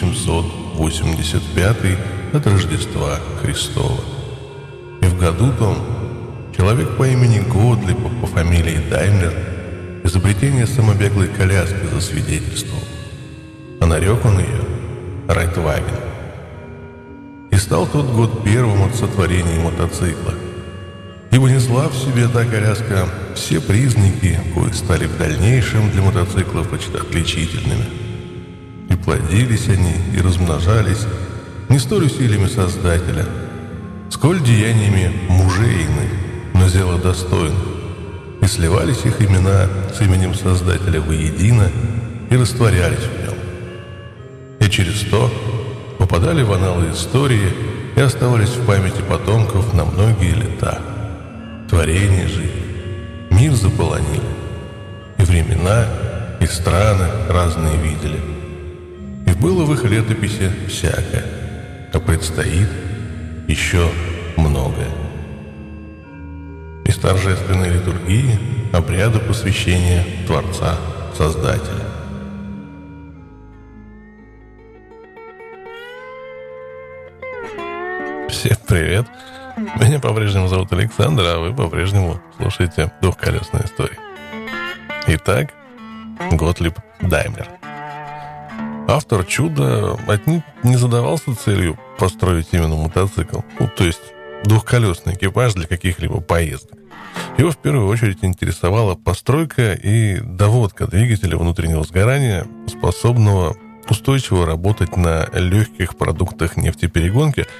по земле год 1885 от Рождества Христова. И в году том человек по имени Годлип по фамилии Даймлер изобретение самобеглой коляски засвидетельствовал. А нарек он ее Райтваген. И стал тот год первым от сотворения мотоцикла. Ибо несла в себе та коляска все признаки, кои стали в дальнейшем для мотоциклов отличительными. Плодились они, и размножались не столь усилиями Создателя, сколь деяниями мужей иных, но зело достойных. И сливались их имена с именем Создателя воедино и растворялись в нем. И через то попадали в аналы истории и оставались в памяти потомков на многие лета. Творение жили, мир заполонили, и времена, и страны разные видели. Было в их летописи всякое, а предстоит еще многое. Из торжественной литургии обряду посвящения Творца Создателя. Всем привет! Меня по-прежнему зовут Александр, а вы по-прежнему слушаете двухколесные истории. Итак, Готлиб Даймлер. Автор чуда отнюдь не задавался целью построить именно мотоцикл, ну, то есть двухколесный экипаж для каких-либо поездок. Его в первую очередь интересовала постройка и доводка двигателя внутреннего сгорания, способного устойчиво работать на легких продуктах нефтеперегонки –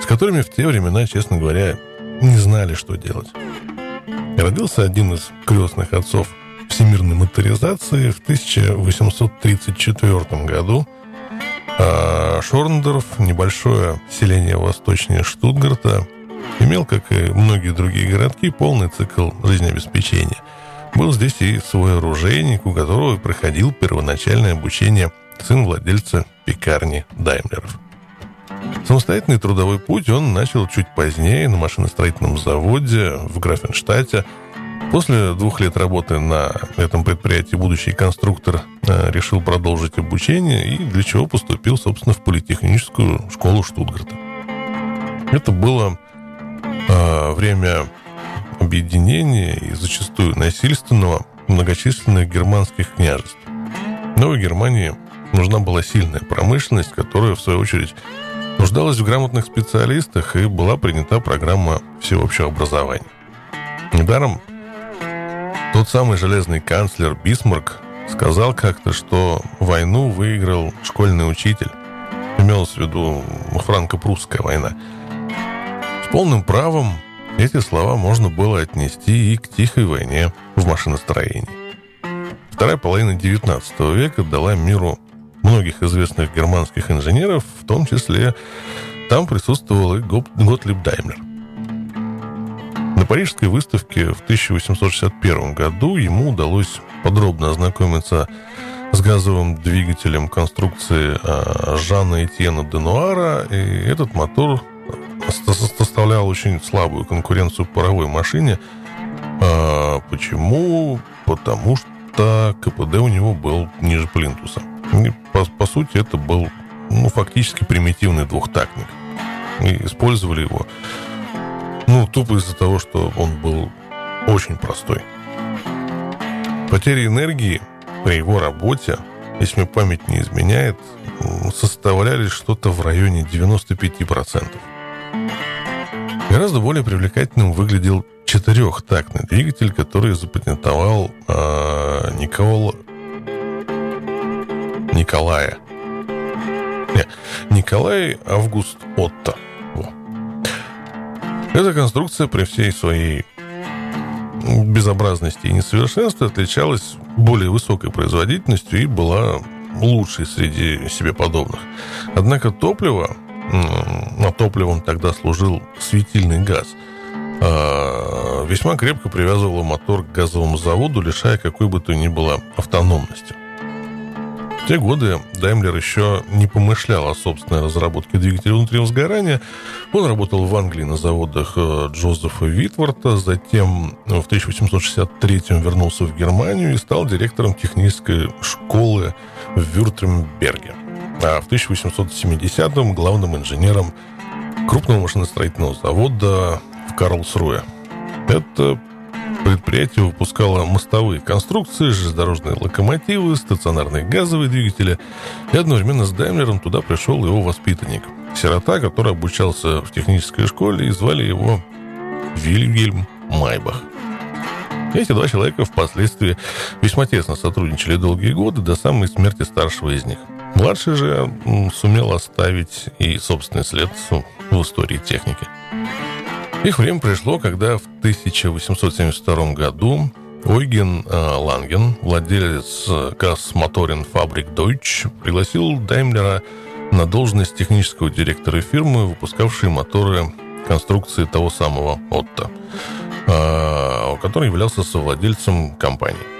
с которыми в те времена, честно говоря, не знали, что делать. Родился один из крестных отцов всемирной моторизации в 1834 году. А Шорндорф, небольшое селение восточнее Штутгарта, имел, как и многие другие городки, полный цикл жизнеобеспечения. Был здесь и свой оружейник, у которого проходил первоначальное обучение сын владельца пекарни Даймлеров – Самостоятельный трудовой путь он начал чуть позднее на машиностроительном заводе в Графенштадте. После двух лет работы на этом предприятии будущий конструктор э, решил продолжить обучение и для чего поступил, собственно, в политехническую школу Штутгарта. Это было э, время объединения и зачастую насильственного многочисленных германских княжеств. Новой Германии нужна была сильная промышленность, которая, в свою очередь, нуждалась в грамотных специалистах и была принята программа всеобщего образования. Недаром тот самый железный канцлер Бисмарк сказал как-то, что войну выиграл школьный учитель. Имелось в виду франко-прусская война. С полным правом эти слова можно было отнести и к тихой войне в машиностроении. Вторая половина XIX века дала миру многих известных германских инженеров, в том числе там присутствовал и Готлиб Даймлер. Парижской выставке в 1861 году ему удалось подробно ознакомиться с газовым двигателем конструкции а, Жана Этьена Денуара, и этот мотор составлял очень слабую конкуренцию паровой машине. А, почему? Потому что КПД у него был ниже плинтуса – по, по сути, это был ну, фактически примитивный двухтактник. И использовали его ну, тупо из-за того, что он был очень простой. Потери энергии при его работе, если мне память не изменяет, составляли что-то в районе 95%. Гораздо более привлекательным выглядел четырехтактный двигатель, который запатентовал э, Никола Николая. Не, Николай Август Отто. Эта конструкция при всей своей безобразности и несовершенстве отличалась более высокой производительностью и была лучшей среди себе подобных. Однако топливо, а топливом тогда служил светильный газ, а, весьма крепко привязывало мотор к газовому заводу, лишая какой бы то ни было автономности. В те годы Даймлер еще не помышлял о собственной разработке двигателя внутреннего сгорания. Он работал в Англии на заводах э, Джозефа Витворта, затем в 1863 вернулся в Германию и стал директором технической школы в Вюртемберге. А в 1870-м главным инженером крупного машиностроительного завода в Карлсруе. Это Предприятие выпускало мостовые конструкции, железнодорожные локомотивы, стационарные газовые двигатели. И одновременно с Даймлером туда пришел его воспитанник. Сирота, который обучался в технической школе, и звали его Вильгельм Майбах. Эти два человека впоследствии весьма тесно сотрудничали долгие годы до самой смерти старшего из них. Младший же сумел оставить и собственный след в истории техники. Их время пришло, когда в 1872 году Ойген э, Ланген, владелец Газмоторин Фабрик Deutsch, пригласил Даймлера на должность технического директора фирмы, выпускавшей моторы конструкции того самого Отто, э, который являлся совладельцем компании.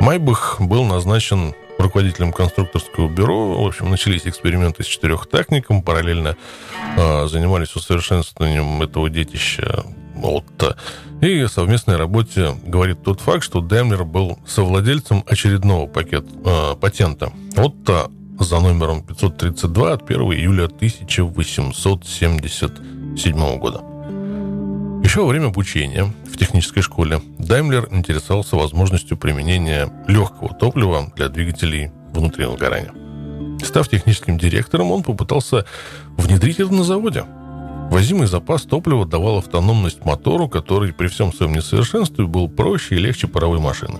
Майбах был назначен руководителем конструкторского бюро. В общем, начались эксперименты с четырехтактником, параллельно э, занимались усовершенствованием этого детища Отто. И совместной работе говорит тот факт, что Демлер был совладельцем очередного пакет, э, патента Отто за номером 532 от 1 июля 1877 года. Еще во время обучения в технической школе Даймлер интересовался возможностью применения легкого топлива для двигателей внутреннего сгорания. Став техническим директором, он попытался внедрить это на заводе. Возимый запас топлива давал автономность мотору, который при всем своем несовершенстве был проще и легче паровой машины.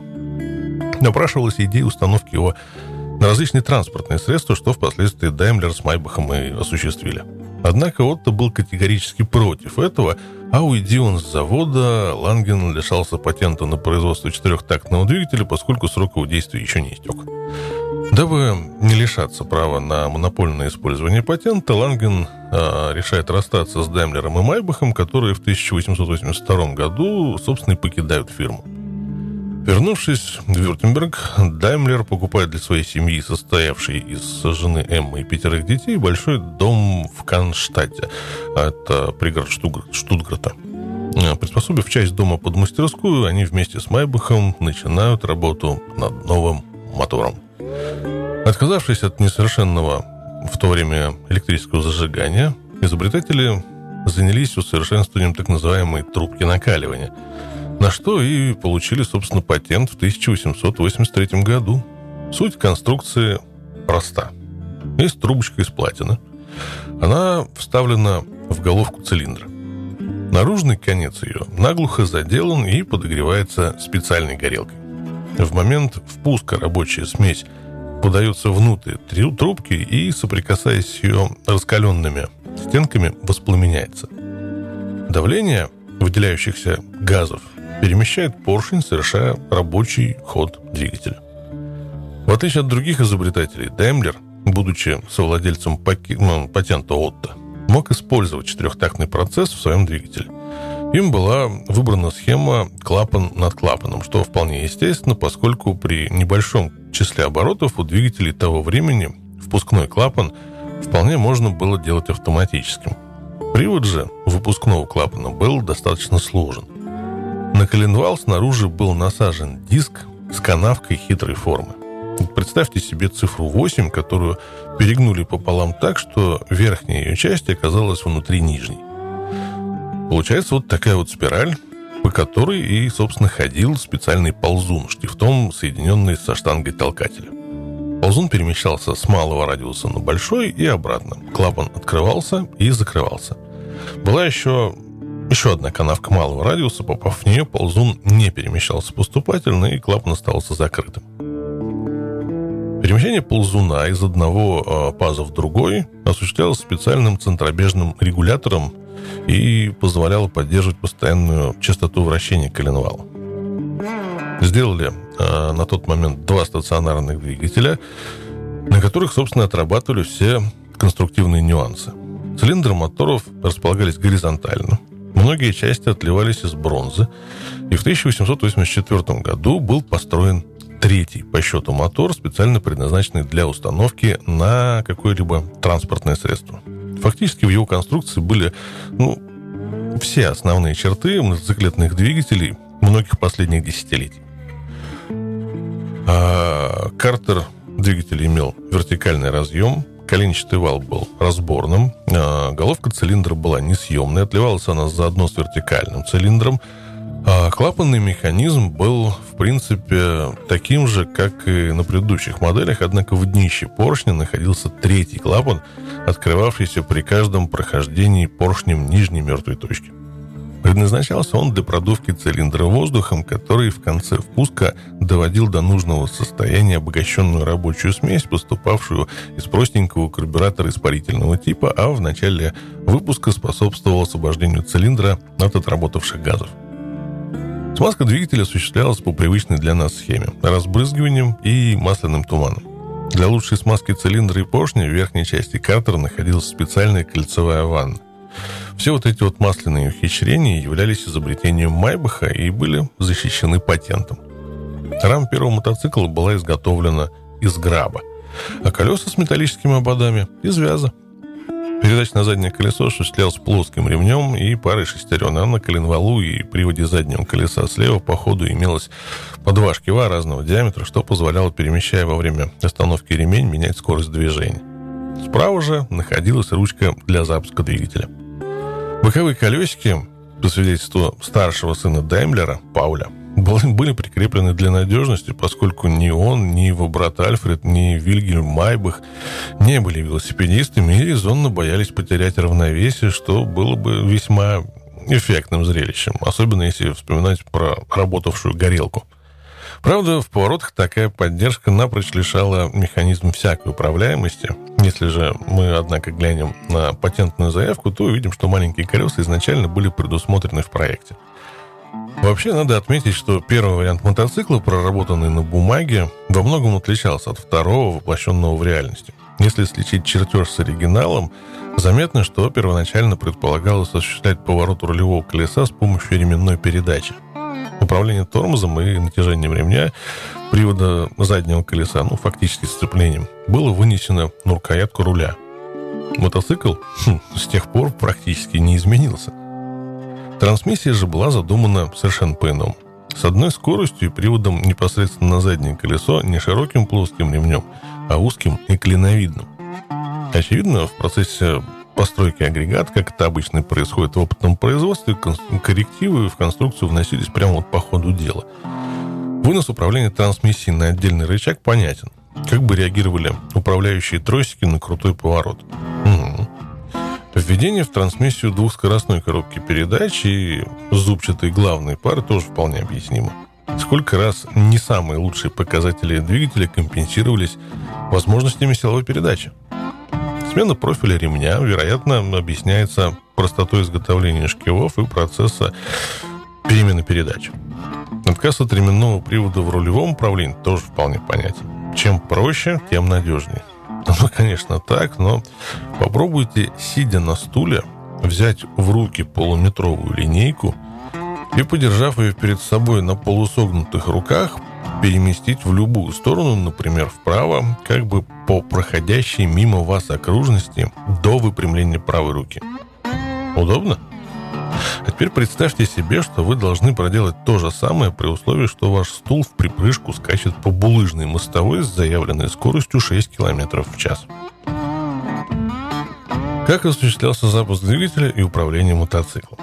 Напрашивалась идея установки его на различные транспортные средства, что впоследствии Даймлер с Майбахом и осуществили. Однако Отто был категорически против этого, а уйди он с завода, Ланген лишался патента на производство четырехтактного двигателя, поскольку срок его действия еще не истек. Дабы не лишаться права на монопольное использование патента, Ланген э, решает расстаться с Даймлером и Майбахом, которые в 1882 году, собственно, и покидают фирму. Вернувшись в Вюртемберг, Даймлер покупает для своей семьи, состоявшей из жены Эммы и пятерых детей, большой дом в Канштадте. Это пригород Штутгарта. Приспособив часть дома под мастерскую, они вместе с Майбахом начинают работу над новым мотором. Отказавшись от несовершенного в то время электрического зажигания, изобретатели занялись усовершенствованием так называемой трубки накаливания – на что и получили, собственно, патент в 1883 году. Суть конструкции проста. Есть трубочка из платины. Она вставлена в головку цилиндра. Наружный конец ее наглухо заделан и подогревается специальной горелкой. В момент впуска рабочая смесь подается внутрь трубки и, соприкасаясь с ее раскаленными стенками, воспламеняется. Давление выделяющихся газов перемещает поршень, совершая рабочий ход двигателя. В отличие от других изобретателей, Daimler, будучи совладельцем ну, патента Отто, мог использовать четырехтактный процесс в своем двигателе. Им была выбрана схема клапан над клапаном, что вполне естественно, поскольку при небольшом числе оборотов у двигателей того времени впускной клапан вполне можно было делать автоматическим. Привод же выпускного клапана был достаточно сложен – на коленвал снаружи был насажен диск с канавкой хитрой формы. Представьте себе цифру 8, которую перегнули пополам так, что верхняя ее часть оказалась внутри нижней. Получается вот такая вот спираль, по которой и, собственно, ходил специальный ползун, штифтом, соединенный со штангой толкателя. Ползун перемещался с малого радиуса на большой и обратно. Клапан открывался и закрывался. Была еще еще одна канавка малого радиуса, попав в нее, ползун не перемещался поступательно, и клапан оставался закрытым. Перемещение ползуна из одного э, паза в другой осуществлялось специальным центробежным регулятором и позволяло поддерживать постоянную частоту вращения коленвала. Сделали э, на тот момент два стационарных двигателя, на которых, собственно, отрабатывали все конструктивные нюансы. Цилиндры моторов располагались горизонтально, Многие части отливались из бронзы, и в 1884 году был построен третий по счету мотор, специально предназначенный для установки на какое-либо транспортное средство. Фактически в его конструкции были ну, все основные черты мотоциклетных двигателей многих последних десятилетий. А Картер двигатель имел вертикальный разъем, коленчатый вал был разборным, а головка цилиндра была несъемной, отливалась она заодно с вертикальным цилиндром, а клапанный механизм был, в принципе, таким же, как и на предыдущих моделях, однако в днище поршня находился третий клапан, открывавшийся при каждом прохождении поршнем нижней мертвой точки. Предназначался он для продувки цилиндра воздухом, который в конце впуска доводил до нужного состояния обогащенную рабочую смесь, поступавшую из простенького карбюратора испарительного типа, а в начале выпуска способствовал освобождению цилиндра от отработавших газов. Смазка двигателя осуществлялась по привычной для нас схеме – разбрызгиванием и масляным туманом. Для лучшей смазки цилиндра и поршня в верхней части картера находилась специальная кольцевая ванна. Все вот эти вот масляные ухищрения являлись изобретением Майбаха и были защищены патентом. Рама первого мотоцикла была изготовлена из граба, а колеса с металлическими ободами – из вяза. Передача на заднее колесо осуществлялась плоским ремнем и парой шестерен, а на коленвалу и приводе заднего колеса слева по ходу имелось по два шкива разного диаметра, что позволяло, перемещая во время остановки ремень, менять скорость движения. Справа же находилась ручка для запуска двигателя – Боковые колесики, по свидетельству старшего сына Даймлера, Пауля, были прикреплены для надежности, поскольку ни он, ни его брат Альфред, ни Вильгельм Майбах не были велосипедистами и резонно боялись потерять равновесие, что было бы весьма эффектным зрелищем, особенно если вспоминать про работавшую горелку – Правда, в поворотах такая поддержка напрочь лишала механизм всякой управляемости. Если же мы, однако, глянем на патентную заявку, то увидим, что маленькие колеса изначально были предусмотрены в проекте. Вообще, надо отметить, что первый вариант мотоцикла, проработанный на бумаге, во многом отличался от второго, воплощенного в реальности. Если сличить чертеж с оригиналом, заметно, что первоначально предполагалось осуществлять поворот рулевого колеса с помощью ременной передачи – управление тормозом и натяжением ремня привода заднего колеса, ну, фактически сцеплением, было вынесено на рукоятку руля. Мотоцикл хм, с тех пор практически не изменился. Трансмиссия же была задумана совершенно по-иному. С одной скоростью и приводом непосредственно на заднее колесо не широким плоским ремнем, а узким и клиновидным. Очевидно, в процессе постройки агрегата, как это обычно происходит в опытном производстве, коррективы в конструкцию вносились прямо вот по ходу дела. Вынос управления трансмиссией на отдельный рычаг понятен. Как бы реагировали управляющие тросики на крутой поворот. Угу. Введение в трансмиссию двухскоростной коробки передач и зубчатой главной пары тоже вполне объяснимо. Сколько раз не самые лучшие показатели двигателя компенсировались возможностями силовой передачи? Смена профиля ремня, вероятно, объясняется простотой изготовления шкивов и процесса перемены передач. Отказ от ременного привода в рулевом управлении тоже вполне понятен. Чем проще, тем надежнее. Ну, конечно, так, но попробуйте, сидя на стуле, взять в руки полуметровую линейку и, подержав ее перед собой на полусогнутых руках, переместить в любую сторону, например, вправо, как бы по проходящей мимо вас окружности до выпрямления правой руки. Удобно? А теперь представьте себе, что вы должны проделать то же самое при условии, что ваш стул в припрыжку скачет по булыжной мостовой с заявленной скоростью 6 км в час. Как осуществлялся запуск двигателя и управление мотоциклом?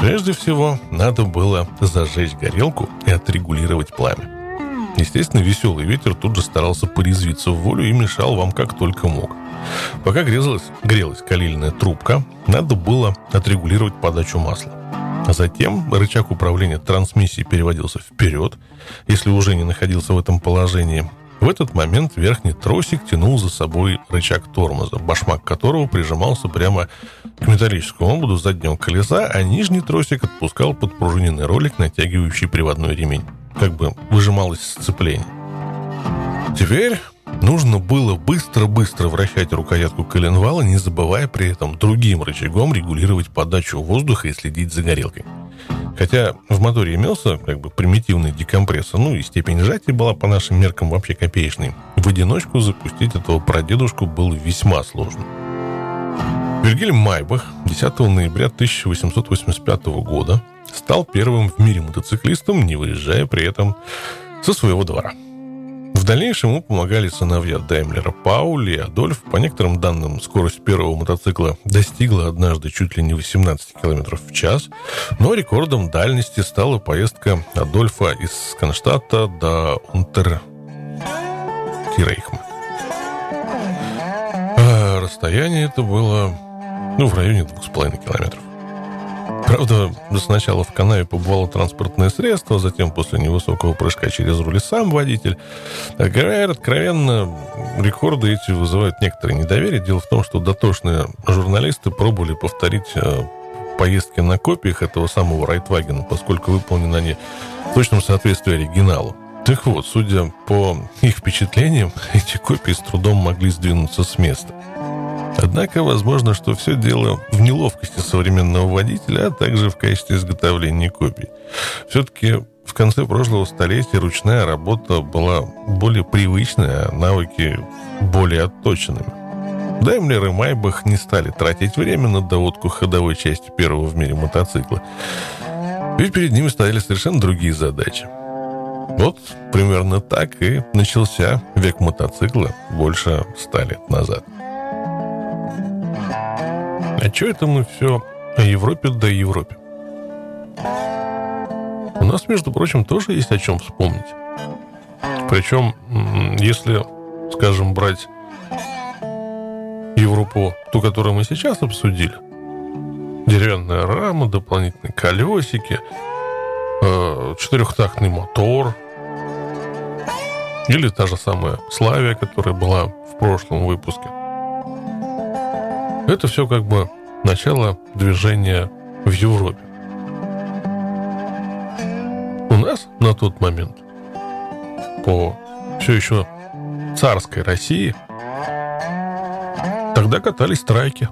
Прежде всего, надо было зажечь горелку и отрегулировать пламя. Естественно, веселый ветер тут же старался порезвиться в волю и мешал вам как только мог. Пока грелась, грелась калильная трубка, надо было отрегулировать подачу масла. А затем рычаг управления трансмиссией переводился вперед, если уже не находился в этом положении. В этот момент верхний тросик тянул за собой рычаг тормоза, башмак которого прижимался прямо к металлическому ободу заднего колеса, а нижний тросик отпускал подпружиненный ролик, натягивающий приводной ремень как бы выжималось сцепление. Теперь нужно было быстро-быстро вращать рукоятку коленвала, не забывая при этом другим рычагом регулировать подачу воздуха и следить за горелкой. Хотя в моторе имелся как бы примитивный декомпрессор, ну и степень сжатия была по нашим меркам вообще копеечной. В одиночку запустить этого прадедушку было весьма сложно. Вильгельм Майбах 10 ноября 1885 года стал первым в мире мотоциклистом, не выезжая при этом со своего двора. В дальнейшем ему помогали сыновья Даймлера Паули и Адольф. По некоторым данным, скорость первого мотоцикла достигла однажды чуть ли не 18 км в час, но рекордом дальности стала поездка Адольфа из Конштадта до Унтер Кирейхма. А расстояние это было ну, в районе 2,5 километров. Правда, сначала в канаве побывало транспортное средство, затем после невысокого прыжка через руль сам водитель. А откровенно, рекорды эти вызывают некоторое недоверие. Дело в том, что дотошные журналисты пробовали повторить э, поездки на копиях этого самого Райтвагена, поскольку выполнены они в точном соответствии оригиналу. Так вот, судя по их впечатлениям, эти копии с трудом могли сдвинуться с места. Однако, возможно, что все дело в неловкости современного водителя, а также в качестве изготовления копий. Все-таки в конце прошлого столетия ручная работа была более привычной, а навыки более отточенными. Даймлер и Майбах не стали тратить время на доводку ходовой части первого в мире мотоцикла. Ведь перед ними стояли совершенно другие задачи. Вот примерно так и начался век мотоцикла больше ста лет назад. А что это мы все о Европе да Европе? У нас, между прочим, тоже есть о чем вспомнить. Причем, если, скажем, брать Европу, ту, которую мы сейчас обсудили, деревянная рама, дополнительные колесики, э, четырехтактный мотор, или та же самая Славия, которая была в прошлом выпуске. Это все как бы начало движения в Европе. У нас на тот момент по все еще царской России тогда катались трайки.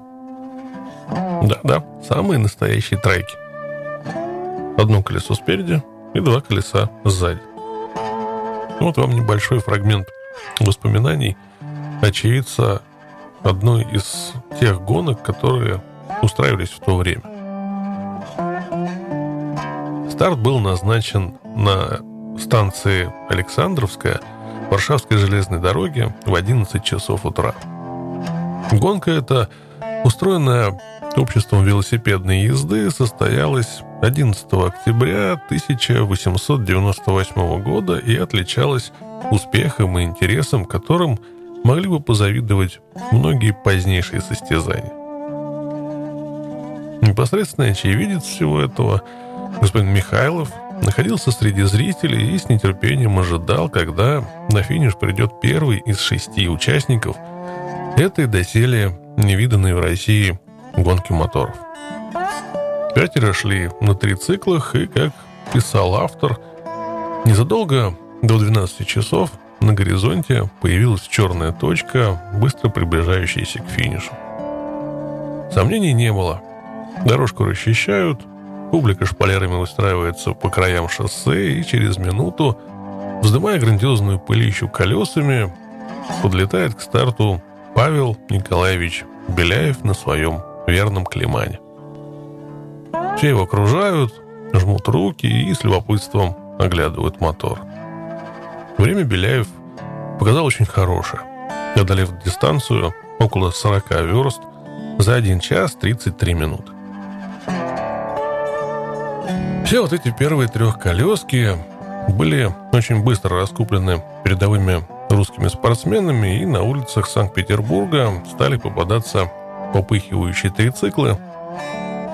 Да-да, самые настоящие трайки. Одно колесо спереди и два колеса сзади. Вот вам небольшой фрагмент воспоминаний очевидца одной из тех гонок, которые устраивались в то время. Старт был назначен на станции Александровская Варшавской железной дороги в 11 часов утра. Гонка эта, устроенная обществом велосипедной езды, состоялась 11 октября 1898 года и отличалась успехом и интересом, которым – могли бы позавидовать многие позднейшие состязания. Непосредственный очевидец всего этого, господин Михайлов, находился среди зрителей и с нетерпением ожидал, когда на финиш придет первый из шести участников этой доселе невиданной в России гонки моторов. Пятеро шли на трициклах, и, как писал автор, незадолго до 12 часов на горизонте появилась черная точка, быстро приближающаяся к финишу. Сомнений не было. Дорожку расчищают, публика шпалерами устраивается по краям шоссе, и через минуту, вздымая грандиозную пылищу колесами, подлетает к старту Павел Николаевич Беляев на своем верном климане. Все его окружают, жмут руки и с любопытством оглядывают мотор. Время Беляев показал очень хорошее. Одолев дистанцию около 40 верст за 1 час 33 минуты. Все вот эти первые трехколески были очень быстро раскуплены передовыми русскими спортсменами, и на улицах Санкт-Петербурга стали попадаться попыхивающие трициклы,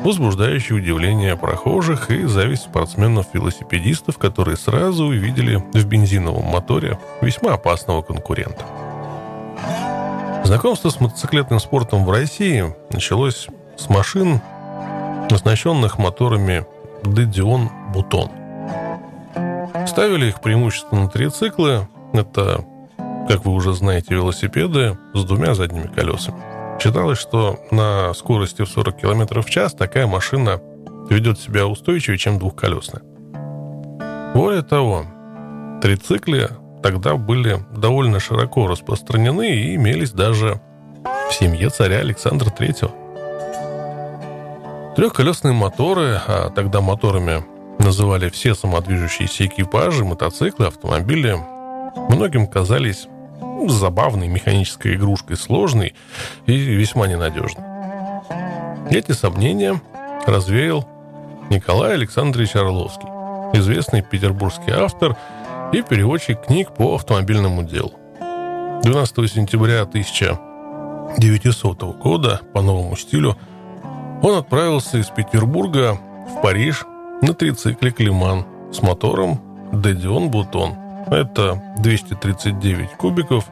возбуждающий удивление прохожих и зависть спортсменов-велосипедистов, которые сразу увидели в бензиновом моторе весьма опасного конкурента. Знакомство с мотоциклетным спортом в России началось с машин, оснащенных моторами Дедион Бутон. Ставили их преимущественно трициклы. Это, как вы уже знаете, велосипеды с двумя задними колесами. Считалось, что на скорости в 40 км в час такая машина ведет себя устойчивее, чем двухколесная. Более того, трицикли тогда были довольно широко распространены и имелись даже в семье царя Александра III. Трехколесные моторы, а тогда моторами называли все самодвижущиеся экипажи, мотоциклы, автомобили, многим казались забавной механической игрушкой, сложной и весьма ненадежной. Эти сомнения развеял Николай Александрович Орловский, известный петербургский автор и переводчик книг по автомобильному делу. 12 сентября 1900 года по новому стилю он отправился из Петербурга в Париж на трицикле Климан с мотором Дедион Бутон. Это 239 кубиков,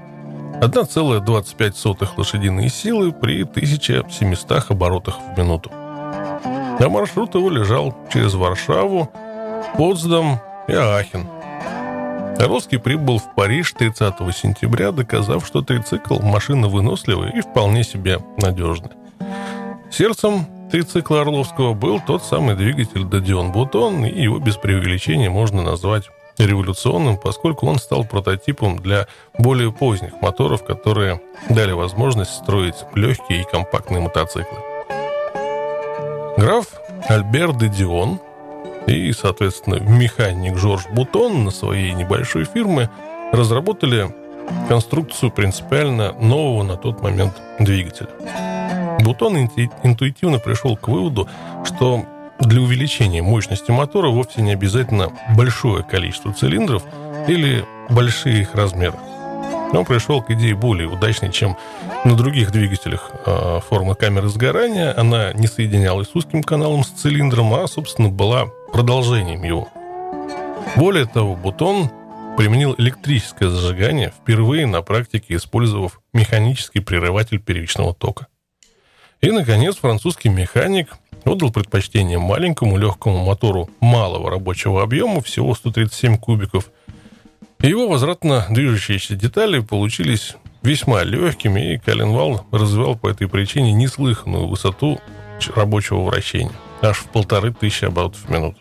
1,25 лошадиные силы при 1700 оборотах в минуту. А маршрут его лежал через Варшаву, Потсдам и Ахен. Орловский прибыл в Париж 30 сентября, доказав, что трицикл – машина выносливая и вполне себе надежная. Сердцем трицикла Орловского был тот самый двигатель Додион Бутон, и его без преувеличения можно назвать революционным, поскольку он стал прототипом для более поздних моторов, которые дали возможность строить легкие и компактные мотоциклы. Граф Альбер де Дион и, соответственно, механик Жорж Бутон на своей небольшой фирме разработали конструкцию принципиально нового на тот момент двигателя. Бутон интуитивно пришел к выводу, что для увеличения мощности мотора вовсе не обязательно большое количество цилиндров или большие их размеры. Он пришел к идее более удачной, чем на других двигателях э, форма камеры сгорания. Она не соединялась с узким каналом с цилиндром, а, собственно, была продолжением его. Более того, Бутон применил электрическое зажигание, впервые на практике использовав механический прерыватель первичного тока. И, наконец, французский механик отдал предпочтение маленькому легкому мотору малого рабочего объема, всего 137 кубиков. Его возвратно движущиеся детали получились весьма легкими, и коленвал развивал по этой причине неслыханную высоту рабочего вращения, аж в полторы тысячи оборотов в минуту.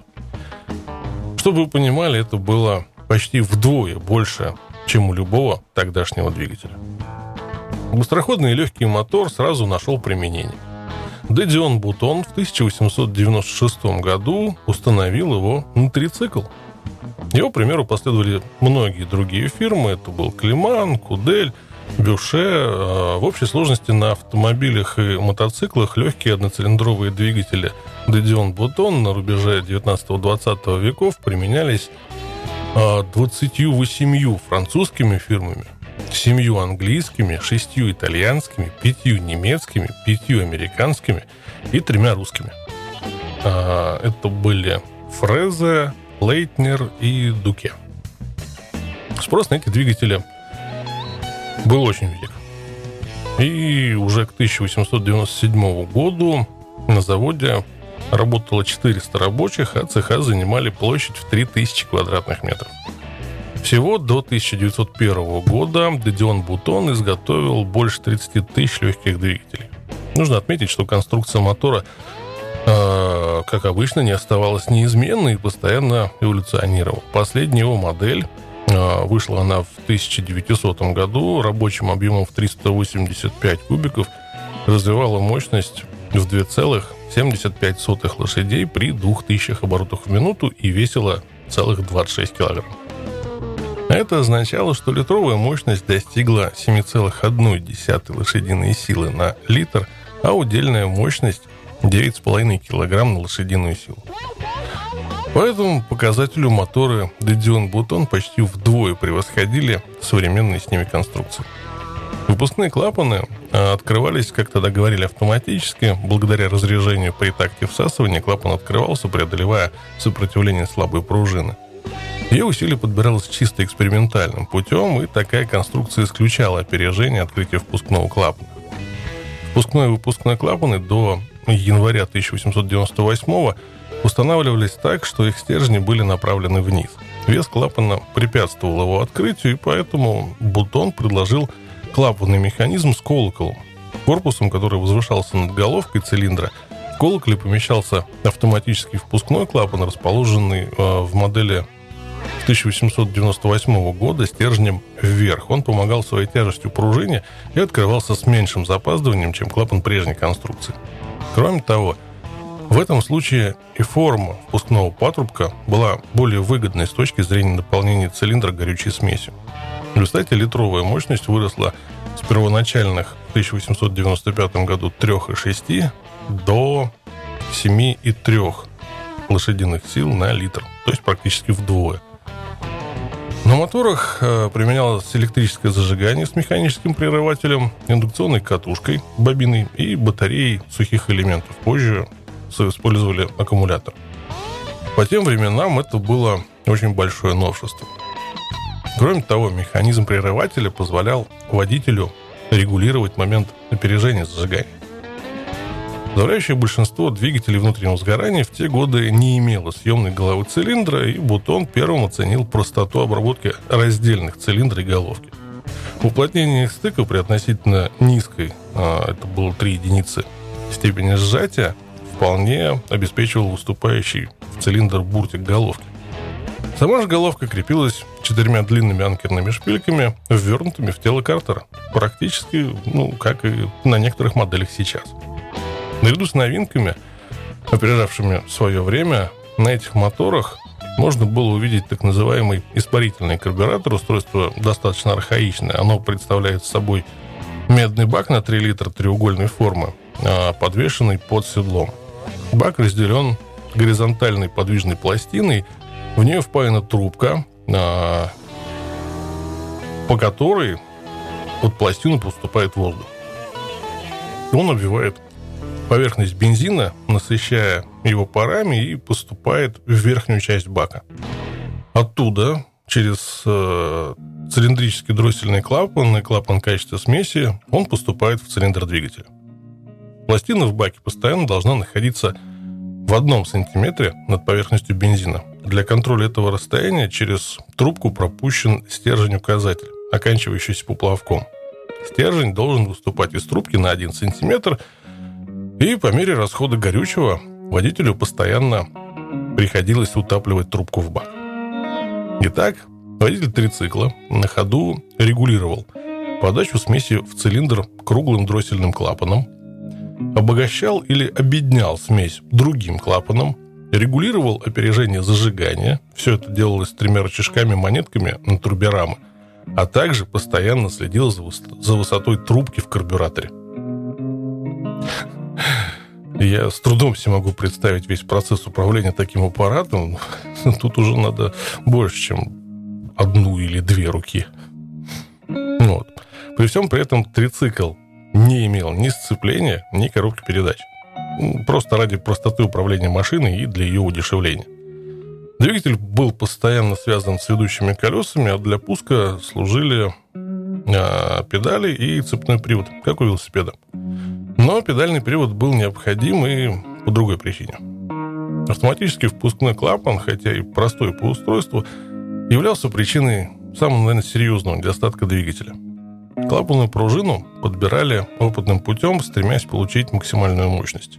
Чтобы вы понимали, это было почти вдвое больше, чем у любого тогдашнего двигателя. Быстроходный легкий мотор сразу нашел применение. Дедион Бутон в 1896 году установил его на трицикл. Его примеру последовали многие другие фирмы. Это был Климан, Кудель, Бюше. А, в общей сложности на автомобилях и мотоциклах легкие одноцилиндровые двигатели Дедион Бутон на рубеже 19-20 веков применялись 28 а, французскими фирмами – семью английскими, шестью итальянскими, пятью немецкими, пятью американскими и тремя русскими. А, это были Фрезе, Лейтнер и Дуке. Спрос на эти двигатели был очень велик. И уже к 1897 году на заводе работало 400 рабочих, а цеха занимали площадь в 3000 квадратных метров. Всего до 1901 года Дедион Бутон изготовил больше 30 тысяч легких двигателей. Нужно отметить, что конструкция мотора, э, как обычно, не оставалась неизменной и постоянно эволюционировала. Последняя его модель э, Вышла она в 1900 году рабочим объемом в 385 кубиков, развивала мощность в 2,75 лошадей при 2000 оборотах в минуту и весила целых 26 килограмм. Это означало, что литровая мощность достигла 7,1 лошадиной силы на литр, а удельная мощность 9,5 кг на лошадиную силу. По этому показателю моторы Дедион Бутон почти вдвое превосходили современные с ними конструкции. Выпускные клапаны а, открывались, как тогда говорили, автоматически. Благодаря разрежению при такте всасывания клапан открывался, преодолевая сопротивление слабой пружины – ее усилие подбиралось чисто экспериментальным путем, и такая конструкция исключала опережение открытия впускного клапана. Впускной и выпускной клапаны до января 1898 устанавливались так, что их стержни были направлены вниз. Вес клапана препятствовал его открытию, и поэтому Бутон предложил клапанный механизм с колоколом, корпусом, который возвышался над головкой цилиндра, колоколе помещался автоматический впускной клапан, расположенный э, в модели 1898 года стержнем вверх. Он помогал своей тяжестью пружине и открывался с меньшим запаздыванием, чем клапан прежней конструкции. Кроме того, в этом случае и форма впускного патрубка была более выгодной с точки зрения наполнения цилиндра горючей смесью. В результате литровая мощность выросла с первоначальных в 1895 году 3,6 до 7,3 лошадиных сил на литр, то есть практически вдвое. На моторах э, применялось электрическое зажигание с механическим прерывателем, индукционной катушкой, бобиной и батареей сухих элементов. Позже использовали аккумулятор. По тем временам это было очень большое новшество. Кроме того, механизм прерывателя позволял водителю регулировать момент опережения зажигания. Подавляющее большинство двигателей внутреннего сгорания в те годы не имело съемной головы цилиндра, и Бутон первым оценил простоту обработки раздельных цилиндра и головки. Уплотнение стыка при относительно низкой, а, это было 3 единицы, степени сжатия, вполне обеспечивал выступающий в цилиндр буртик головки. Сама же головка крепилась четырьмя длинными анкерными шпильками, ввернутыми в тело картера. Практически, ну, как и на некоторых моделях сейчас – Наряду с новинками, опережавшими свое время, на этих моторах можно было увидеть так называемый испарительный карбюратор. Устройство достаточно архаичное. Оно представляет собой медный бак на 3 литра треугольной формы, а, подвешенный под седлом. Бак разделен горизонтальной подвижной пластиной. В нее впаяна трубка, а, по которой под пластину поступает воздух. Он обвивает поверхность бензина, насыщая его парами и поступает в верхнюю часть бака. Оттуда через э, цилиндрический дроссельный клапан и клапан качества смеси он поступает в цилиндр двигателя. Пластина в баке постоянно должна находиться в одном сантиметре над поверхностью бензина. Для контроля этого расстояния через трубку пропущен стержень-указатель, оканчивающийся поплавком. Стержень должен выступать из трубки на 1 сантиметр – и по мере расхода горючего водителю постоянно приходилось утапливать трубку в бак. Итак, водитель трицикла на ходу регулировал подачу смеси в цилиндр круглым дроссельным клапаном, обогащал или обеднял смесь другим клапаном, регулировал опережение зажигания, все это делалось тремя рычажками-монетками на трубе рамы, а также постоянно следил за, высотой трубки в карбюраторе. Я с трудом себе могу представить весь процесс управления таким аппаратом. Тут уже надо больше, чем одну или две руки. Вот. При всем при этом трицикл не имел ни сцепления, ни коробки передач. Просто ради простоты управления машиной и для ее удешевления. Двигатель был постоянно связан с ведущими колесами, а для пуска служили а, педали и цепной привод, как у велосипеда. Но педальный привод был необходим и по другой причине. Автоматический впускной клапан, хотя и простой по устройству, являлся причиной самого, наверное, серьезного недостатка двигателя. Клапанную пружину подбирали опытным путем, стремясь получить максимальную мощность.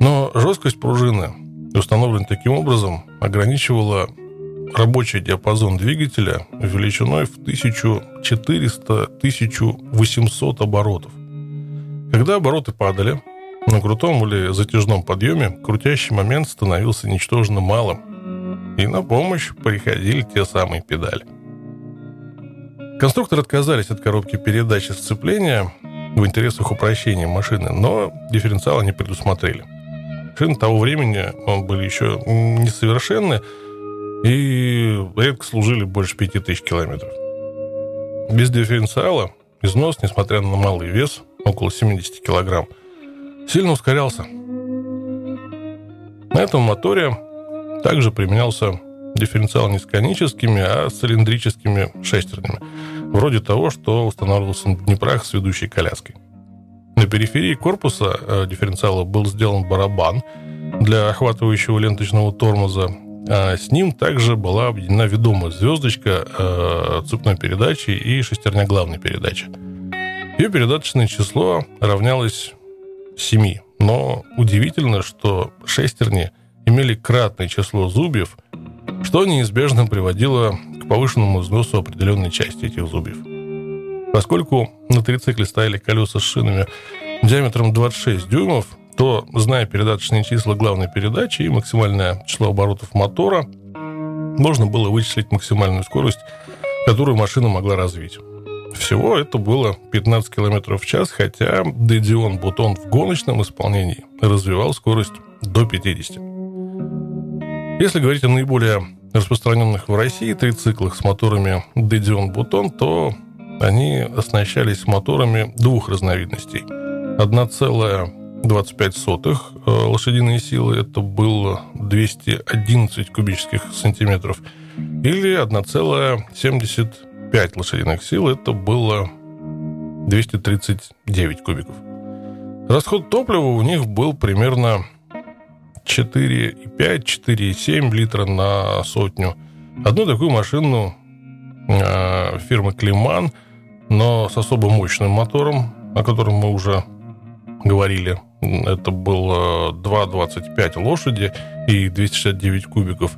Но жесткость пружины, установленная таким образом, ограничивала рабочий диапазон двигателя величиной в 1400-1800 оборотов – когда обороты падали, на крутом или затяжном подъеме крутящий момент становился ничтожно малым, и на помощь приходили те самые педали. Конструкторы отказались от коробки передач и сцепления в интересах упрощения машины, но дифференциал они предусмотрели. Машины того времени были еще несовершенны и редко служили больше 5000 километров. Без дифференциала износ, несмотря на малый вес, около 70 килограмм, сильно ускорялся. На этом моторе также применялся дифференциал не с коническими, а с цилиндрическими шестернями, вроде того, что устанавливался на Днепрох с ведущей коляской. На периферии корпуса э, дифференциала был сделан барабан для охватывающего ленточного тормоза, а с ним также была объединена ведомая звездочка э, цепной передачи и шестерня главной передачи – ее передаточное число равнялось 7, Но удивительно, что шестерни имели кратное число зубьев, что неизбежно приводило к повышенному износу определенной части этих зубьев. Поскольку на трицикле стояли колеса с шинами диаметром 26 дюймов, то, зная передаточные числа главной передачи и максимальное число оборотов мотора, можно было вычислить максимальную скорость, которую машина могла развить. Всего это было 15 км в час, хотя Дедион Бутон в гоночном исполнении развивал скорость до 50. Если говорить о наиболее распространенных в России трициклах с моторами Дедион Бутон, то они оснащались моторами двух разновидностей. 1,25 э, лошадиные силы, это было 211 кубических сантиметров, или 1,75 лошадиных сил, это было 239 кубиков. Расход топлива у них был примерно 4,5-4,7 литра на сотню. Одну такую машину э, фирмы Климан – но с особо мощным мотором, о котором мы уже говорили. Это было 2,25 лошади и 269 кубиков.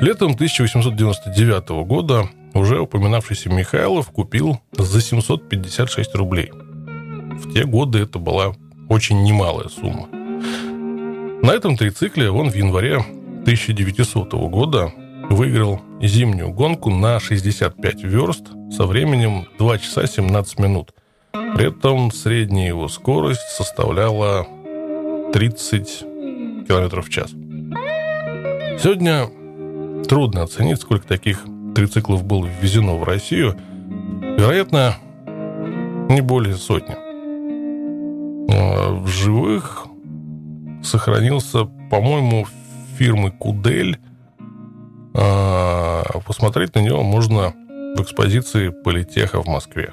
Летом 1899 года уже упоминавшийся Михайлов купил за 756 рублей. В те годы это была очень немалая сумма. На этом трицикле он в январе 1900 года выиграл зимнюю гонку на 65 верст со временем 2 часа 17 минут. При этом средняя его скорость составляла 30 км в час. Сегодня трудно оценить, сколько таких трициклов было ввезено в Россию. Вероятно, не более сотни. А в живых сохранился, по-моему, фирмы Кудель а, посмотреть на него можно в экспозиции Политеха в Москве.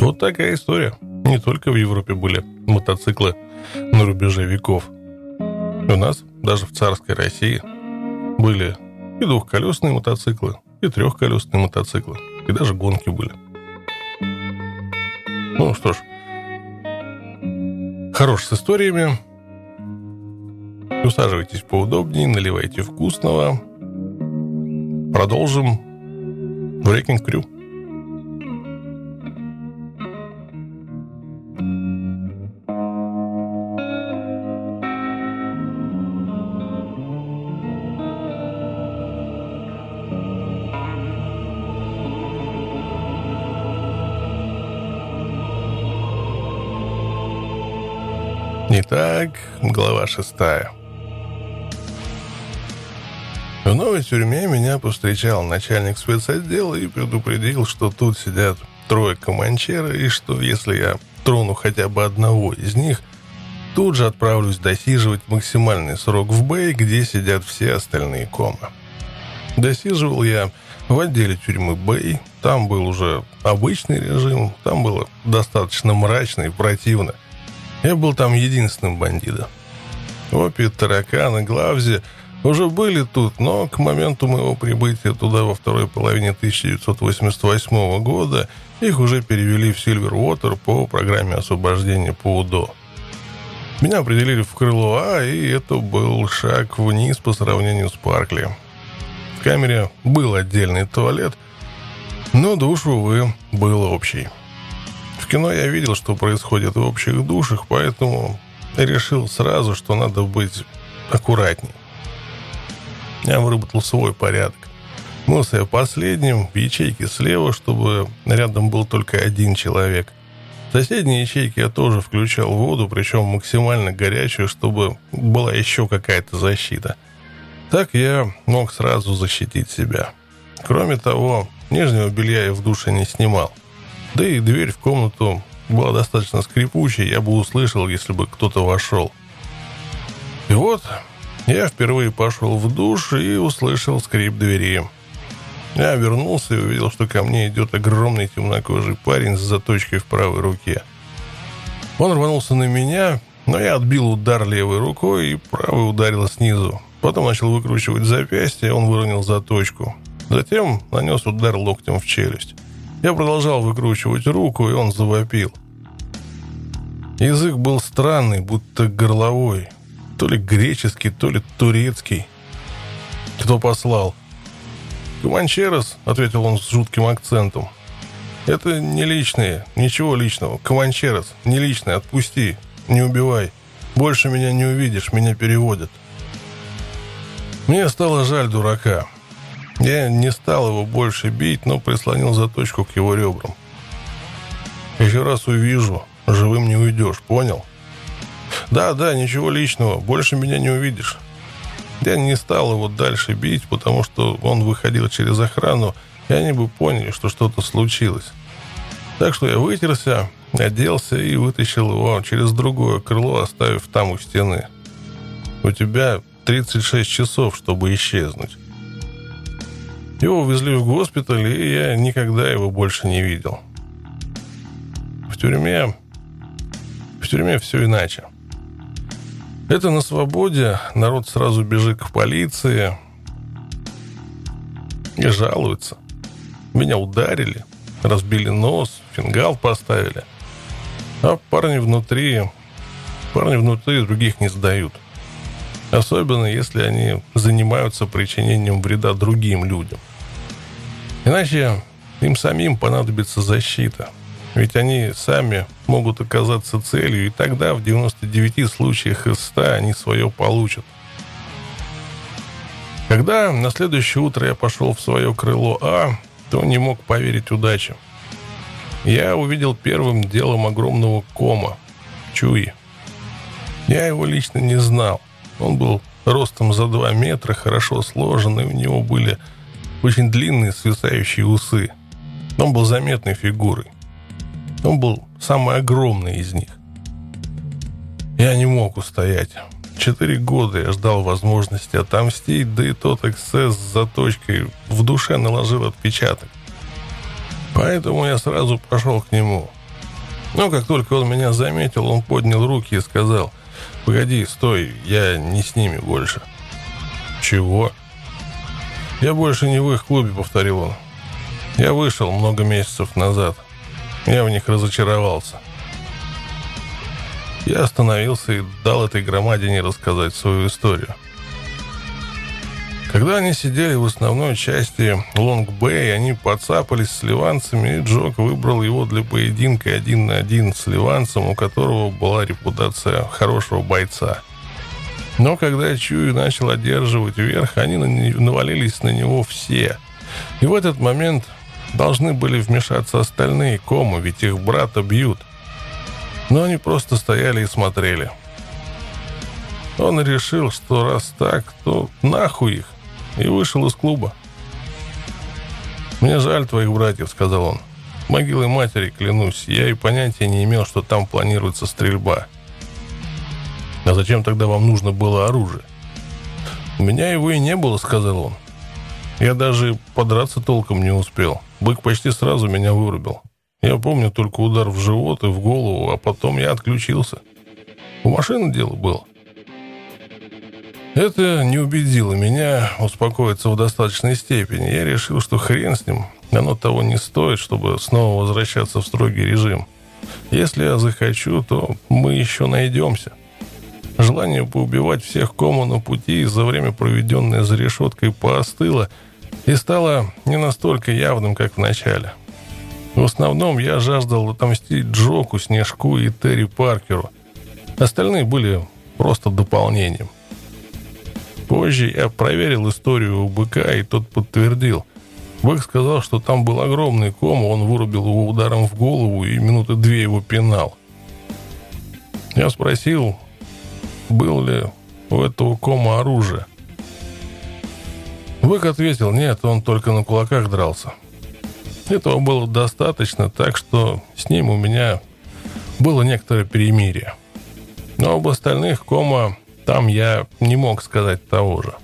Вот такая история. Не только в Европе были мотоциклы на рубеже веков. У нас, даже в царской России, были и двухколесные мотоциклы, и трехколесные мотоциклы, и даже гонки были. Ну что ж, хорош с историями. Усаживайтесь поудобнее, наливайте вкусного – Продолжим Breaking Crew. Итак, глава шестая. В новой тюрьме меня повстречал начальник спецотдела и предупредил, что тут сидят трое команчера, и что если я трону хотя бы одного из них, тут же отправлюсь досиживать максимальный срок в Бэй, где сидят все остальные комы. Досиживал я в отделе тюрьмы Бэй, там был уже обычный режим, там было достаточно мрачно и противно. Я был там единственным бандитом. Опи, тараканы, главзи — уже были тут, но к моменту моего прибытия туда во второй половине 1988 года их уже перевели в Сильвервотер по программе освобождения по УДО. Меня определили в крыло А, и это был шаг вниз по сравнению с Паркли. В камере был отдельный туалет, но душ, увы, был общий. В кино я видел, что происходит в общих душах, поэтому решил сразу, что надо быть аккуратней. Я выработал свой порядок. Мылся я последним, в ячейке слева, чтобы рядом был только один человек. В соседней ячейке я тоже включал воду, причем максимально горячую, чтобы была еще какая-то защита. Так я мог сразу защитить себя. Кроме того, нижнего белья я в душе не снимал. Да и дверь в комнату была достаточно скрипучей, я бы услышал, если бы кто-то вошел. И вот я впервые пошел в душ и услышал скрип двери. Я вернулся и увидел, что ко мне идет огромный темнокожий парень с заточкой в правой руке. Он рванулся на меня, но я отбил удар левой рукой и правой ударил снизу. Потом начал выкручивать запястье, он выронил заточку. Затем нанес удар локтем в челюсть. Я продолжал выкручивать руку, и он завопил. Язык был странный, будто горловой. То ли греческий, то ли турецкий. Кто послал? «Команчерос», — ответил он с жутким акцентом. «Это не личные, ничего личного. Команчерос, не личное, отпусти, не убивай. Больше меня не увидишь, меня переводят». Мне стало жаль дурака. Я не стал его больше бить, но прислонил заточку к его ребрам. Еще раз увижу, живым не уйдешь, понял? Да, да, ничего личного, больше меня не увидишь. Я не стал его дальше бить, потому что он выходил через охрану, и они бы поняли, что что-то случилось. Так что я вытерся, оделся и вытащил его через другое крыло, оставив там у стены. У тебя 36 часов, чтобы исчезнуть. Его увезли в госпиталь, и я никогда его больше не видел. В тюрьме... В тюрьме все иначе. Это на свободе, народ сразу бежит к полиции и жалуется. Меня ударили, разбили нос, фингал поставили. А парни внутри... Парни внутри других не сдают. Особенно, если они занимаются причинением вреда другим людям. Иначе им самим понадобится защита. Ведь они сами могут оказаться целью, и тогда в 99 случаях из 100 они свое получат. Когда на следующее утро я пошел в свое крыло А, то не мог поверить удаче. Я увидел первым делом огромного кома, Чуи. Я его лично не знал. Он был ростом за 2 метра, хорошо сложенный, у него были очень длинные свисающие усы. Он был заметной фигурой. Он был самый огромный из них. Я не мог устоять. Четыре года я ждал возможности отомстить, да и тот эксцесс с заточкой в душе наложил отпечаток. Поэтому я сразу пошел к нему. Но как только он меня заметил, он поднял руки и сказал – «Погоди, стой, я не с ними больше». «Чего?» «Я больше не в их клубе», — повторил он. «Я вышел много месяцев назад. Я в них разочаровался». Я остановился и дал этой громадине рассказать свою историю. Когда они сидели в основной части Лонг-Бэй, они подцапались с ливанцами, и Джок выбрал его для поединка один на один с ливанцем, у которого была репутация хорошего бойца. Но когда Чуи начал одерживать верх, они навалились на него все. И в этот момент должны были вмешаться остальные комы, ведь их брата бьют. Но они просто стояли и смотрели. Он решил, что раз так, то нахуй их и вышел из клуба. «Мне жаль твоих братьев», — сказал он. «Могилой матери, клянусь, я и понятия не имел, что там планируется стрельба». «А зачем тогда вам нужно было оружие?» «У меня его и не было», — сказал он. «Я даже подраться толком не успел. Бык почти сразу меня вырубил. Я помню только удар в живот и в голову, а потом я отключился. У машины дело было». Это не убедило меня успокоиться в достаточной степени. Я решил, что хрен с ним, оно того не стоит, чтобы снова возвращаться в строгий режим. Если я захочу, то мы еще найдемся. Желание поубивать всех кому на пути за время, проведенное за решеткой, поостыло и стало не настолько явным, как в начале. В основном я жаждал отомстить Джоку, Снежку и Терри Паркеру. Остальные были просто дополнением. Позже я проверил историю у быка, и тот подтвердил. Бык сказал, что там был огромный ком, он вырубил его ударом в голову и минуты две его пинал. Я спросил, был ли у этого кома оружие. Бык ответил, нет, он только на кулаках дрался. Этого было достаточно, так что с ним у меня было некоторое перемирие. Но об остальных кома там я не мог сказать того же.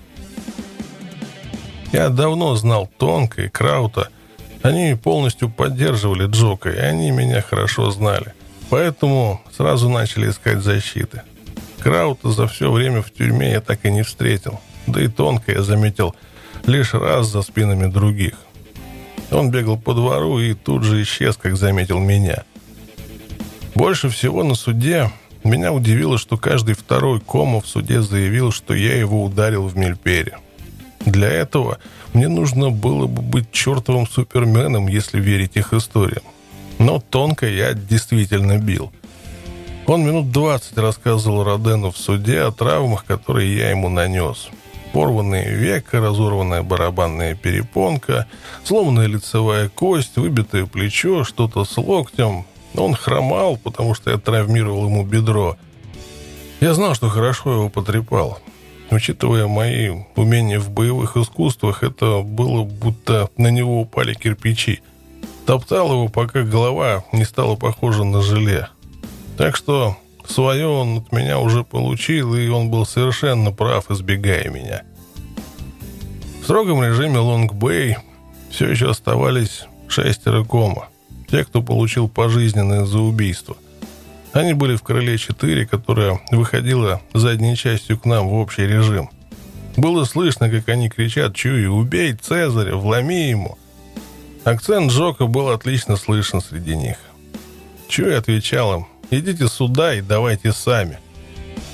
Я давно знал Тонка и Краута. Они полностью поддерживали Джока, и они меня хорошо знали. Поэтому сразу начали искать защиты. Краута за все время в тюрьме я так и не встретил. Да и Тонка я заметил лишь раз за спинами других. Он бегал по двору и тут же исчез, как заметил меня. Больше всего на суде меня удивило, что каждый второй кома в суде заявил, что я его ударил в мельпере. Для этого мне нужно было бы быть чертовым суперменом, если верить их историям. Но тонко я действительно бил. Он минут двадцать рассказывал Родену в суде о травмах, которые я ему нанес. Порванные века, разорванная барабанная перепонка, сломанная лицевая кость, выбитое плечо, что-то с локтем. Он хромал, потому что я травмировал ему бедро. Я знал, что хорошо его потрепал. Учитывая мои умения в боевых искусствах, это было будто на него упали кирпичи. Топтал его, пока голова не стала похожа на желе. Так что свое он от меня уже получил, и он был совершенно прав, избегая меня. В строгом режиме Лонг-Бэй все еще оставались шестеро кома. Те, кто получил пожизненное за убийство. Они были в крыле 4, которая выходила задней частью к нам в общий режим. Было слышно, как они кричат «Чуи, убей Цезаря, вломи ему!» Акцент Джока был отлично слышен среди них. Чуи отвечал им «Идите сюда и давайте сами».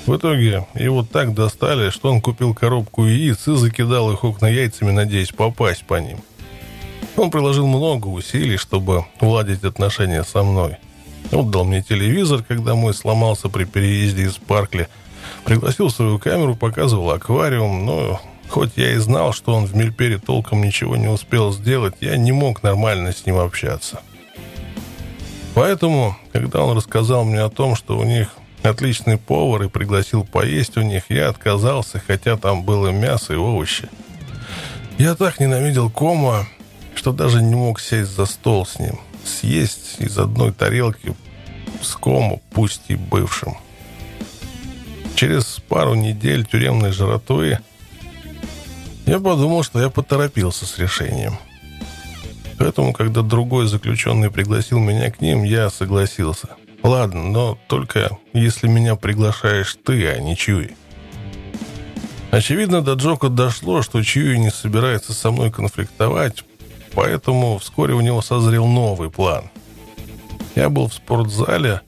В итоге его так достали, что он купил коробку яиц и закидал их окна яйцами, надеясь попасть по ним. Он приложил много усилий, чтобы уладить отношения со мной – Отдал мне телевизор, когда мой сломался при переезде из Паркли. Пригласил в свою камеру, показывал аквариум, но хоть я и знал, что он в Мельпере толком ничего не успел сделать, я не мог нормально с ним общаться. Поэтому, когда он рассказал мне о том, что у них отличный повар и пригласил поесть у них, я отказался, хотя там было мясо и овощи. Я так ненавидел Кома, что даже не мог сесть за стол с ним съесть из одной тарелки с кому, пусть и бывшим. Через пару недель тюремной жратвы я подумал, что я поторопился с решением. Поэтому, когда другой заключенный пригласил меня к ним, я согласился. Ладно, но только если меня приглашаешь ты, а не Чуи. Очевидно, до Джока дошло, что Чуи не собирается со мной конфликтовать, поэтому вскоре у него созрел новый план. Я был в спортзале,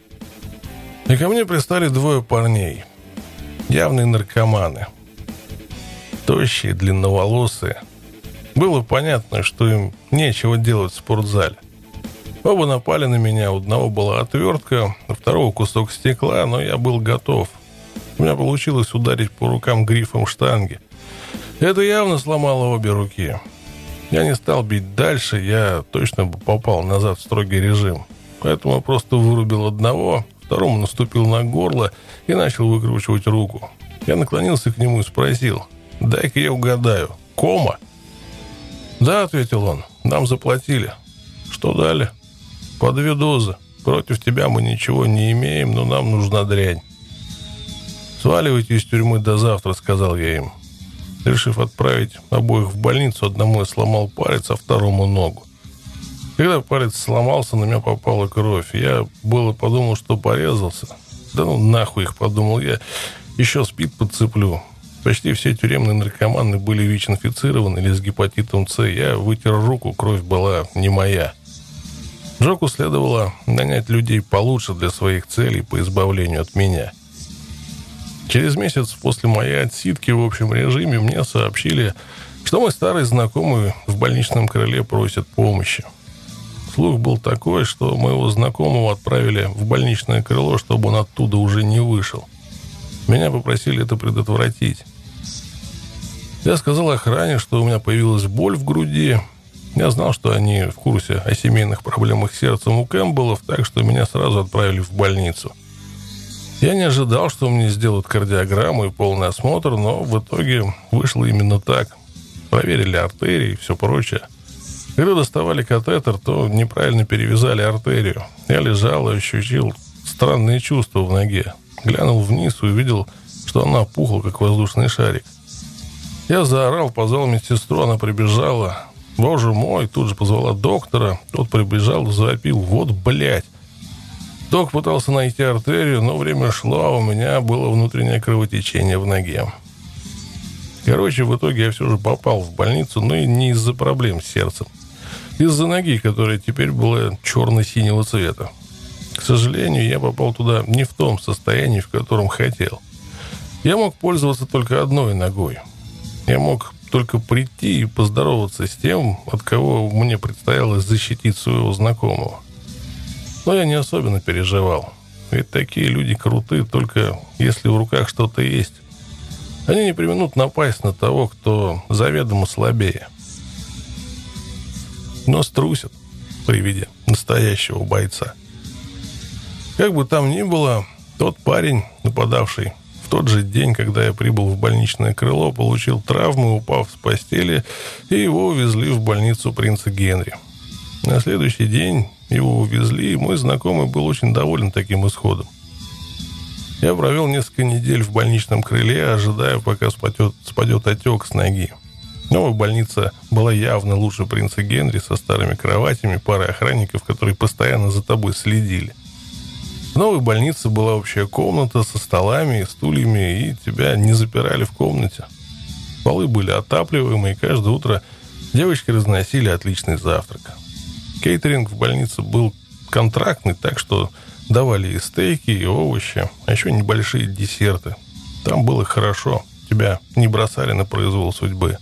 и ко мне пристали двое парней. Явные наркоманы. Тощие, длинноволосые. Было понятно, что им нечего делать в спортзале. Оба напали на меня, у одного была отвертка, у второго кусок стекла, но я был готов. У меня получилось ударить по рукам грифом штанги. Это явно сломало обе руки. Я не стал бить дальше, я точно бы попал назад в строгий режим. Поэтому я просто вырубил одного, второму наступил на горло и начал выкручивать руку. Я наклонился к нему и спросил, «Дай-ка я угадаю, кома?» «Да», — ответил он, — «нам заплатили». «Что дали?» «По две дозы. Против тебя мы ничего не имеем, но нам нужна дрянь». «Сваливайте из тюрьмы до завтра», — сказал я им. Решив отправить обоих в больницу, одному я сломал палец, а второму ногу. Когда палец сломался, на меня попала кровь. Я было подумал, что порезался. Да ну нахуй их, подумал я. Еще спид подцеплю. Почти все тюремные наркоманы были ВИЧ-инфицированы или с гепатитом С. Я вытер руку, кровь была не моя. Джоку следовало нанять людей получше для своих целей по избавлению от меня – Через месяц после моей отсидки в общем режиме мне сообщили, что мой старый знакомый в больничном крыле просит помощи. Слух был такой, что моего знакомого отправили в больничное крыло, чтобы он оттуда уже не вышел. Меня попросили это предотвратить. Я сказал охране, что у меня появилась боль в груди. Я знал, что они в курсе о семейных проблемах с сердцем у Кэмпбеллов, так что меня сразу отправили в больницу. Я не ожидал, что мне сделают кардиограмму и полный осмотр, но в итоге вышло именно так. Проверили артерии и все прочее. Когда доставали катетер, то неправильно перевязали артерию. Я лежал и ощутил странные чувства в ноге. Глянул вниз и увидел, что она пухла, как воздушный шарик. Я заорал, позвал медсестру, она прибежала. Боже мой, тут же позвала доктора. Тот прибежал завопил. Вот, блядь. Док пытался найти артерию, но время шло, а у меня было внутреннее кровотечение в ноге. Короче, в итоге я все же попал в больницу, но и не из-за проблем с сердцем. Из-за ноги, которая теперь была черно-синего цвета. К сожалению, я попал туда не в том состоянии, в котором хотел. Я мог пользоваться только одной ногой. Я мог только прийти и поздороваться с тем, от кого мне предстояло защитить своего знакомого. Но я не особенно переживал. Ведь такие люди круты, только если в руках что-то есть. Они не применут напасть на того, кто заведомо слабее. Но струсят при виде настоящего бойца. Как бы там ни было, тот парень, нападавший тот же день, когда я прибыл в больничное крыло, получил травмы, упав с постели, и его увезли в больницу принца Генри. На следующий день его увезли, и мой знакомый был очень доволен таким исходом. Я провел несколько недель в больничном крыле, ожидая, пока спадет, спадет отек с ноги. Новая больница была явно лучше принца Генри со старыми кроватями, парой охранников, которые постоянно за тобой следили. В новой больнице была общая комната со столами и стульями, и тебя не запирали в комнате. Полы были отапливаемые, и каждое утро девочки разносили отличный завтрак. Кейтеринг в больнице был контрактный, так что давали и стейки, и овощи, а еще небольшие десерты. Там было хорошо, тебя не бросали на произвол судьбы.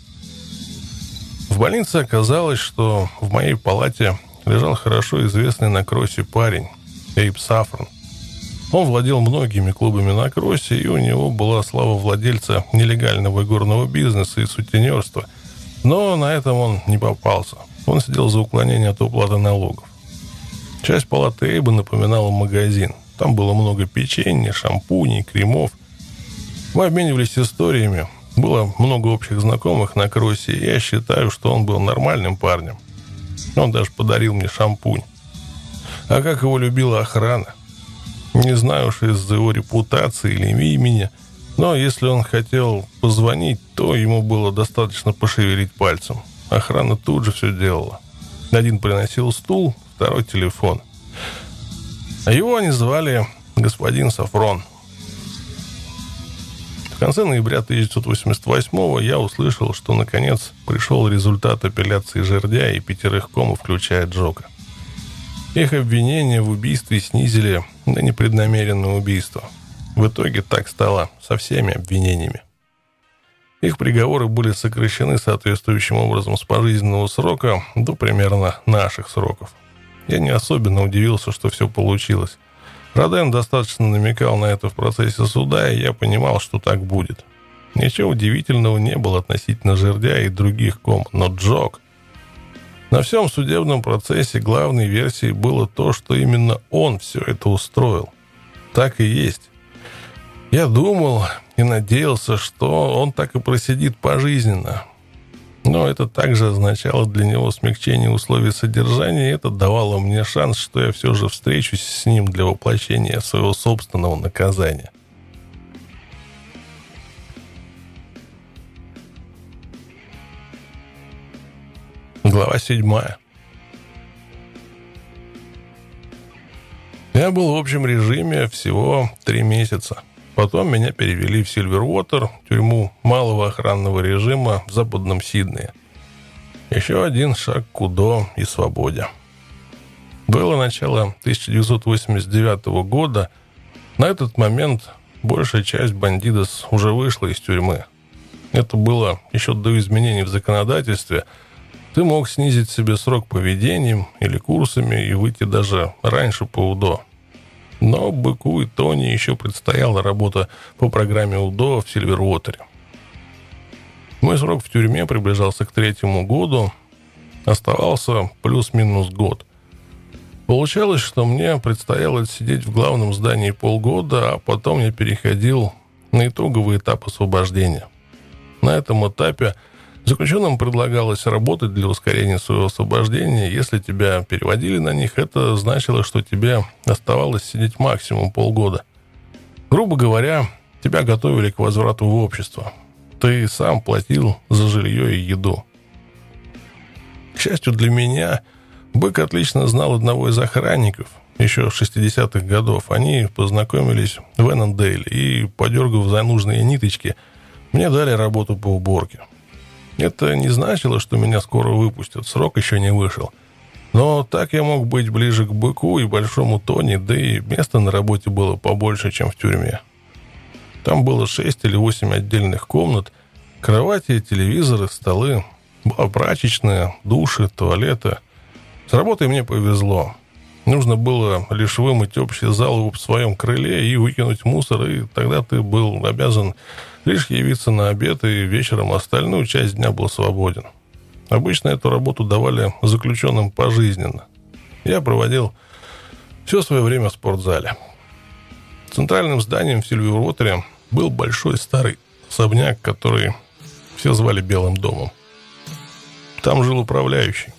В больнице оказалось, что в моей палате лежал хорошо известный на кроссе парень, Эйб Сафрон. Он владел многими клубами на кроссе, и у него была слава владельца нелегального горного бизнеса и сутенерства. Но на этом он не попался. Он сидел за уклонение от уплаты налогов. Часть палаты Эйба напоминала магазин. Там было много печенья, шампуней, кремов. Мы обменивались историями. Было много общих знакомых на кроссе, и я считаю, что он был нормальным парнем. Он даже подарил мне шампунь. А как его любила охрана. Не знаю уж из-за его репутации или имени, но если он хотел позвонить, то ему было достаточно пошевелить пальцем. Охрана тут же все делала. Один приносил стул, второй телефон. А его они звали господин Сафрон. В конце ноября 1988 я услышал, что наконец пришел результат апелляции Жердя и пятерых комов, включая Джока. Их обвинения в убийстве снизили на непреднамеренное убийство. В итоге так стало со всеми обвинениями. Их приговоры были сокращены соответствующим образом с пожизненного срока до примерно наших сроков. Я не особенно удивился, что все получилось. Роден достаточно намекал на это в процессе суда, и я понимал, что так будет. Ничего удивительного не было относительно Жердя и других ком, но Джок... На всем судебном процессе главной версией было то, что именно он все это устроил. Так и есть. Я думал и надеялся, что он так и просидит пожизненно. Но это также означало для него смягчение условий содержания, и это давало мне шанс, что я все же встречусь с ним для воплощения своего собственного наказания. Глава седьмая. Я был в общем режиме всего три месяца – Потом меня перевели в Сильвервотер, тюрьму малого охранного режима в западном Сиднее. Еще один шаг к УДО и свободе. Было начало 1989 года. На этот момент большая часть бандитов уже вышла из тюрьмы. Это было еще до изменений в законодательстве. Ты мог снизить себе срок поведением или курсами и выйти даже раньше по УДО. Но Быку и Тони еще предстояла работа по программе УДО в Сильвервотере. Мой срок в тюрьме приближался к третьему году. Оставался плюс-минус год. Получалось, что мне предстояло сидеть в главном здании полгода, а потом я переходил на итоговый этап освобождения. На этом этапе – Заключенным предлагалось работать для ускорения своего освобождения. Если тебя переводили на них, это значило, что тебе оставалось сидеть максимум полгода. Грубо говоря, тебя готовили к возврату в общество. Ты сам платил за жилье и еду. К счастью для меня, Бык отлично знал одного из охранников. Еще в 60-х годов они познакомились в Эннендейле и, подергав за нужные ниточки, мне дали работу по уборке. Это не значило, что меня скоро выпустят, срок еще не вышел. Но так я мог быть ближе к быку и большому Тони, да и места на работе было побольше, чем в тюрьме. Там было шесть или восемь отдельных комнат, кровати, телевизоры, столы, была прачечная, души, туалеты. С работой мне повезло. Нужно было лишь вымыть общий зал в своем крыле и выкинуть мусор, и тогда ты был обязан лишь явиться на обед, и вечером остальную часть дня был свободен. Обычно эту работу давали заключенным пожизненно. Я проводил все свое время в спортзале. Центральным зданием в Сильвервотере был большой старый особняк, который все звали Белым домом. Там жил управляющий.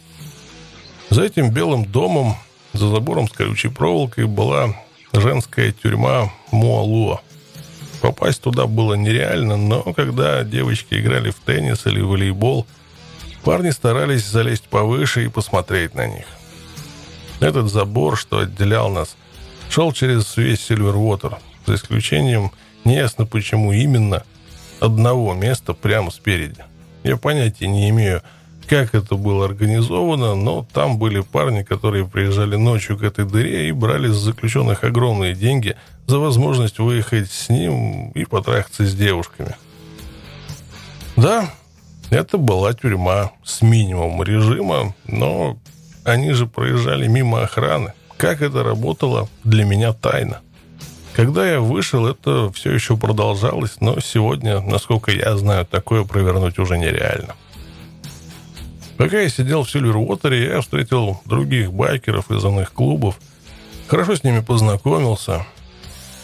За этим Белым домом за забором с колючей проволокой была женская тюрьма Муалуа. Попасть туда было нереально, но когда девочки играли в теннис или волейбол, парни старались залезть повыше и посмотреть на них. Этот забор, что отделял нас, шел через весь Сильвервотер, за исключением, неясно почему именно, одного места прямо спереди. Я понятия не имею, как это было организовано, но там были парни, которые приезжали ночью к этой дыре и брали с заключенных огромные деньги за возможность выехать с ним и потрахаться с девушками. Да, это была тюрьма с минимумом режима, но они же проезжали мимо охраны. Как это работало, для меня тайна. Когда я вышел, это все еще продолжалось, но сегодня, насколько я знаю, такое провернуть уже нереально. Пока я сидел в Сильвервотере, я встретил других байкеров из иных клубов. Хорошо с ними познакомился.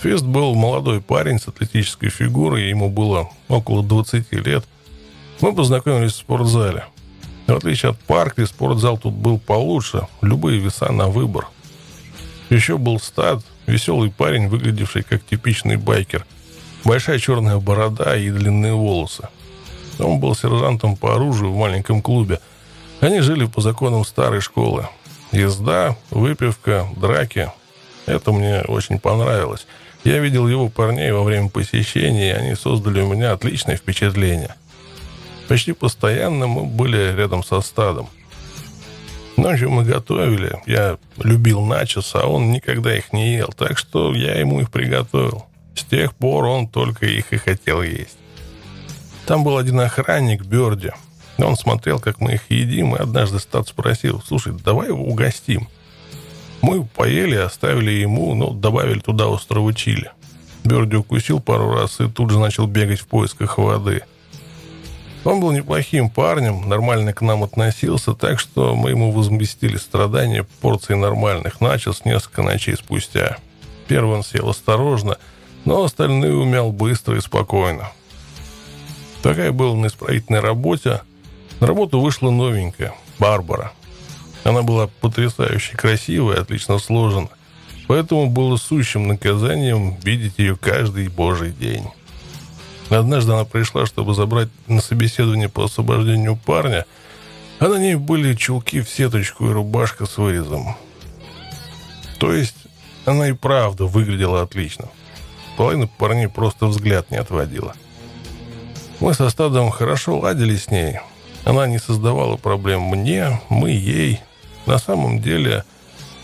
Фест был молодой парень с атлетической фигурой, ему было около 20 лет. Мы познакомились в спортзале. В отличие от парка, спортзал тут был получше, любые веса на выбор. Еще был стад, веселый парень, выглядевший как типичный байкер. Большая черная борода и длинные волосы. Он был сержантом по оружию в маленьком клубе – они жили по законам старой школы. Езда, выпивка, драки. Это мне очень понравилось. Я видел его парней во время посещения, и они создали у меня отличное впечатление. Почти постоянно мы были рядом со стадом. Ночью мы готовили. Я любил начос, а он никогда их не ел, так что я ему их приготовил. С тех пор он только их и хотел есть. Там был один охранник, Берди. Он смотрел, как мы их едим, и однажды Стат спросил, слушай, давай его угостим. Мы поели, оставили ему, но добавили туда острого чили. Берди укусил пару раз и тут же начал бегать в поисках воды. Он был неплохим парнем, нормально к нам относился, так что мы ему возместили страдания порцией нормальных начос несколько ночей спустя. Первый он сел осторожно, но остальные умял быстро и спокойно. Такая была на исправительной работе – на работу вышла новенькая, Барбара. Она была потрясающе красивая, отлично сложена. Поэтому было сущим наказанием видеть ее каждый божий день. Однажды она пришла, чтобы забрать на собеседование по освобождению парня, а на ней были чулки в сеточку и рубашка с вырезом. То есть она и правда выглядела отлично. Половина парней просто взгляд не отводила. Мы со стадом хорошо ладили с ней, она не создавала проблем мне, мы ей. На самом деле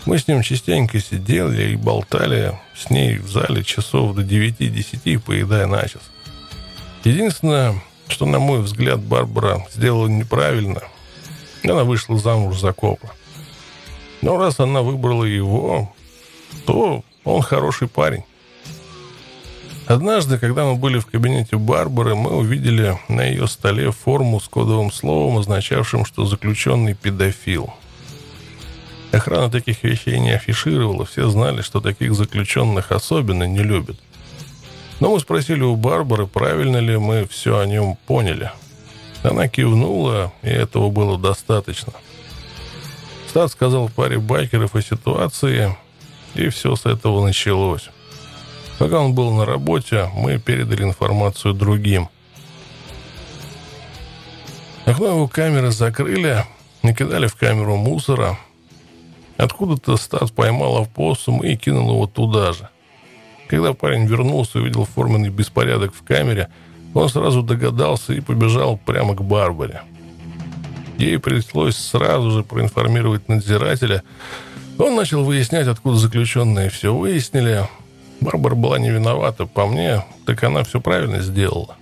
мы с ним частенько сидели и болтали с ней в зале часов до 9-10, поедая начес. Единственное, что, на мой взгляд, Барбара сделала неправильно, она вышла замуж за копа. Но раз она выбрала его, то он хороший парень. Однажды, когда мы были в кабинете Барбары, мы увидели на ее столе форму с кодовым словом, означавшим, что заключенный педофил. Охрана таких вещей не афишировала, все знали, что таких заключенных особенно не любят. Но мы спросили у Барбары, правильно ли мы все о нем поняли. Она кивнула, и этого было достаточно. Стат сказал паре байкеров о ситуации, и все с этого началось. Пока он был на работе, мы передали информацию другим. Окно его камеры закрыли, накидали в камеру мусора. Откуда-то Стас поймал авпоссум и кинул его туда же. Когда парень вернулся и увидел форменный беспорядок в камере, он сразу догадался и побежал прямо к Барбаре. Ей пришлось сразу же проинформировать надзирателя. Он начал выяснять, откуда заключенные все выяснили. Барбара была не виновата. По мне, так она все правильно сделала.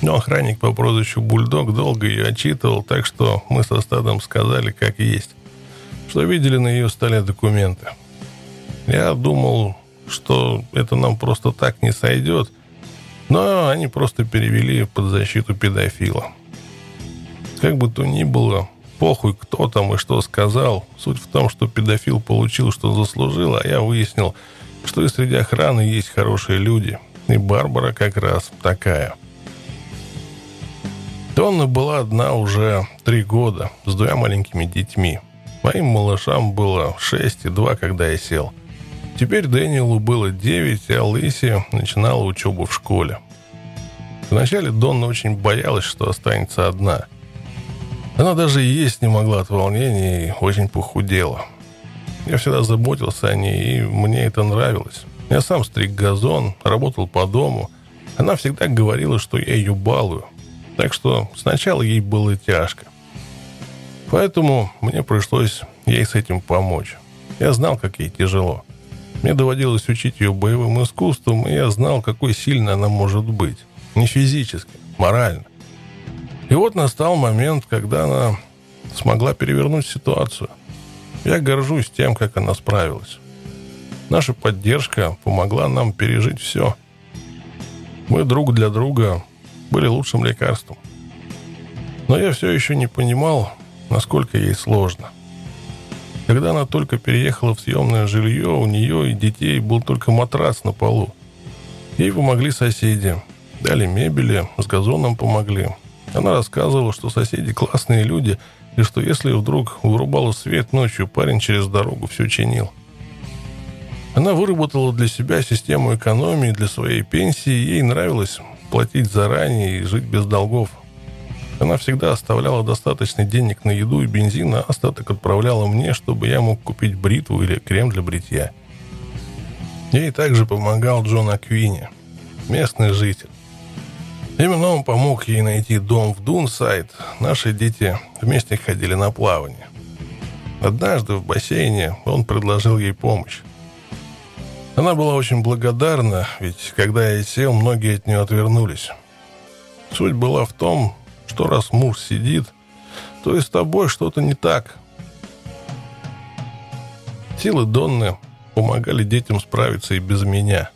Но охранник по прозвищу Бульдог долго ее отчитывал, так что мы со стадом сказали, как есть. Что видели на ее столе документы. Я думал, что это нам просто так не сойдет, но они просто перевели под защиту педофила. Как бы то ни было, похуй, кто там и что сказал. Суть в том, что педофил получил, что заслужил, а я выяснил, что и среди охраны есть хорошие люди. И Барбара как раз такая. Донна была одна уже три года, с двумя маленькими детьми. Моим малышам было шесть и два, когда я сел. Теперь Дэниелу было девять, а Лиси начинала учебу в школе. Вначале Донна очень боялась, что останется одна. Она даже есть не могла от волнения и очень похудела. Я всегда заботился о ней, и мне это нравилось. Я сам стриг газон, работал по дому. Она всегда говорила, что я ее балую. Так что сначала ей было тяжко. Поэтому мне пришлось ей с этим помочь. Я знал, как ей тяжело. Мне доводилось учить ее боевым искусствам, и я знал, какой сильной она может быть. Не физически, морально. И вот настал момент, когда она смогла перевернуть ситуацию. Я горжусь тем, как она справилась. Наша поддержка помогла нам пережить все. Мы друг для друга были лучшим лекарством. Но я все еще не понимал, насколько ей сложно. Когда она только переехала в съемное жилье, у нее и детей был только матрас на полу. Ей помогли соседи. Дали мебели, с газоном помогли. Она рассказывала, что соседи классные люди, и что если вдруг вырубало свет ночью, парень через дорогу все чинил. Она выработала для себя систему экономии для своей пенсии, ей нравилось платить заранее и жить без долгов. Она всегда оставляла достаточно денег на еду и бензин, а остаток отправляла мне, чтобы я мог купить бритву или крем для бритья. Ей также помогал Джон Аквини, местный житель. Именно он помог ей найти дом в Дунсайд. Наши дети вместе ходили на плавание. Однажды в бассейне он предложил ей помощь. Она была очень благодарна, ведь когда я сел, многие от нее отвернулись. Суть была в том, что раз муж сидит, то и с тобой что-то не так. Силы Донны помогали детям справиться и без меня.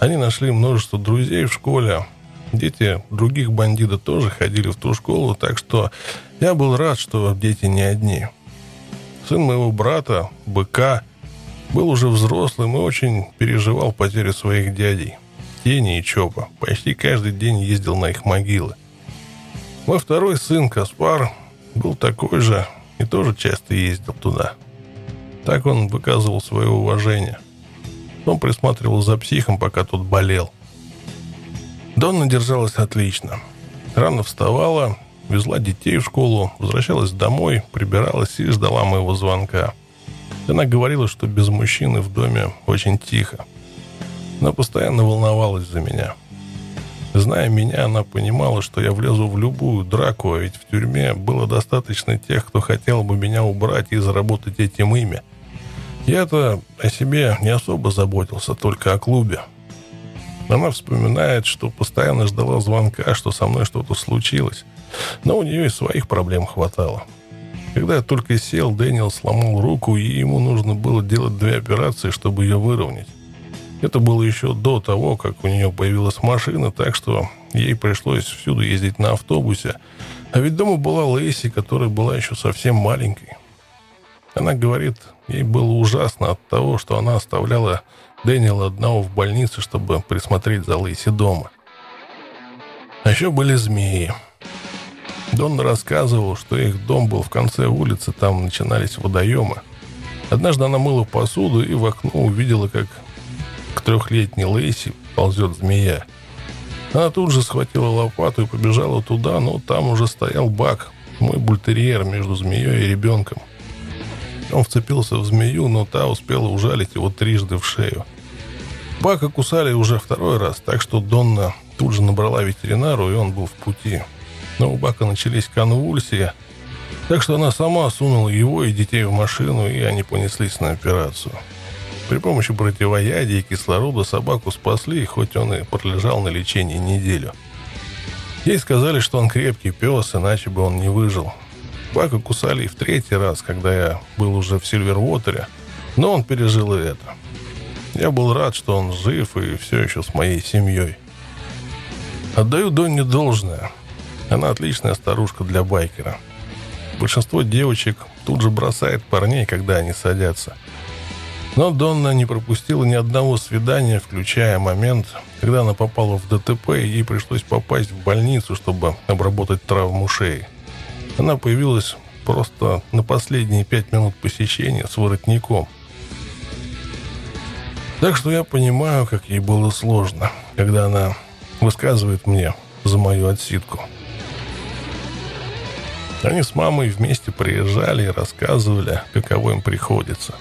Они нашли множество друзей в школе. Дети других бандитов тоже ходили в ту школу, так что я был рад, что дети не одни. Сын моего брата, быка, был уже взрослым и очень переживал потерю своих дядей. Тени и Чопа. Почти каждый день ездил на их могилы. Мой второй сын, Каспар, был такой же и тоже часто ездил туда. Так он выказывал свое уважение. Он присматривал за психом, пока тот болел. Донна держалась отлично. Рано вставала, везла детей в школу, возвращалась домой, прибиралась и ждала моего звонка. Она говорила, что без мужчины в доме очень тихо. Она постоянно волновалась за меня – Зная меня, она понимала, что я влезу в любую драку, а ведь в тюрьме было достаточно тех, кто хотел бы меня убрать и заработать этим имя. Я-то о себе не особо заботился, только о клубе. Она вспоминает, что постоянно ждала звонка, что со мной что-то случилось. Но у нее и своих проблем хватало. Когда я только сел, Дэниел сломал руку, и ему нужно было делать две операции, чтобы ее выровнять. Это было еще до того, как у нее появилась машина, так что ей пришлось всюду ездить на автобусе. А ведь дома была Лейси, которая была еще совсем маленькой. Она говорит, ей было ужасно от того, что она оставляла Дэниела одного в больнице, чтобы присмотреть за Лейси дома. А еще были змеи. Дон рассказывал, что их дом был в конце улицы, там начинались водоемы. Однажды она мыла посуду и в окно увидела, как к трехлетней Лейси ползет змея. Она тут же схватила лопату и побежала туда, но там уже стоял Бак, мой бультерьер между змеей и ребенком. Он вцепился в змею, но та успела ужалить его трижды в шею. Бака кусали уже второй раз, так что Донна тут же набрала ветеринару, и он был в пути. но у Бака начались конвульсии, так что она сама сунула его и детей в машину, и они понеслись на операцию. При помощи противоядия и кислорода собаку спасли, хоть он и пролежал на лечении неделю. Ей сказали, что он крепкий пес, иначе бы он не выжил. Бака кусали и в третий раз, когда я был уже в Сильвервотере, но он пережил и это. Я был рад, что он жив и все еще с моей семьей. Отдаю Донне должное. Она отличная старушка для байкера. Большинство девочек тут же бросает парней, когда они садятся. Но Донна не пропустила ни одного свидания, включая момент, когда она попала в ДТП, и ей пришлось попасть в больницу, чтобы обработать травму шеи. Она появилась просто на последние пять минут посещения с воротником. Так что я понимаю, как ей было сложно, когда она высказывает мне за мою отсидку. Они с мамой вместе приезжали и рассказывали, каково им приходится.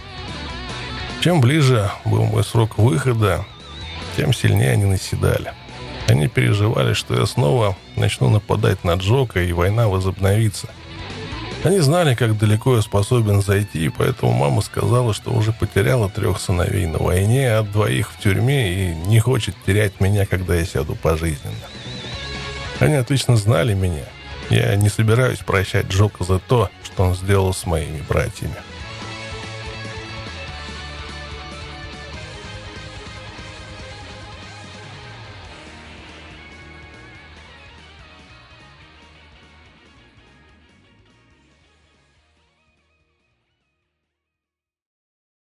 Чем ближе был мой срок выхода, тем сильнее они наседали. Они переживали, что я снова начну нападать на Джока, и война возобновится. Они знали, как далеко я способен зайти, поэтому мама сказала, что уже потеряла трех сыновей на войне, а двоих в тюрьме и не хочет терять меня, когда я сяду пожизненно. Они отлично знали меня. Я не собираюсь прощать Джока за то, что он сделал с моими братьями.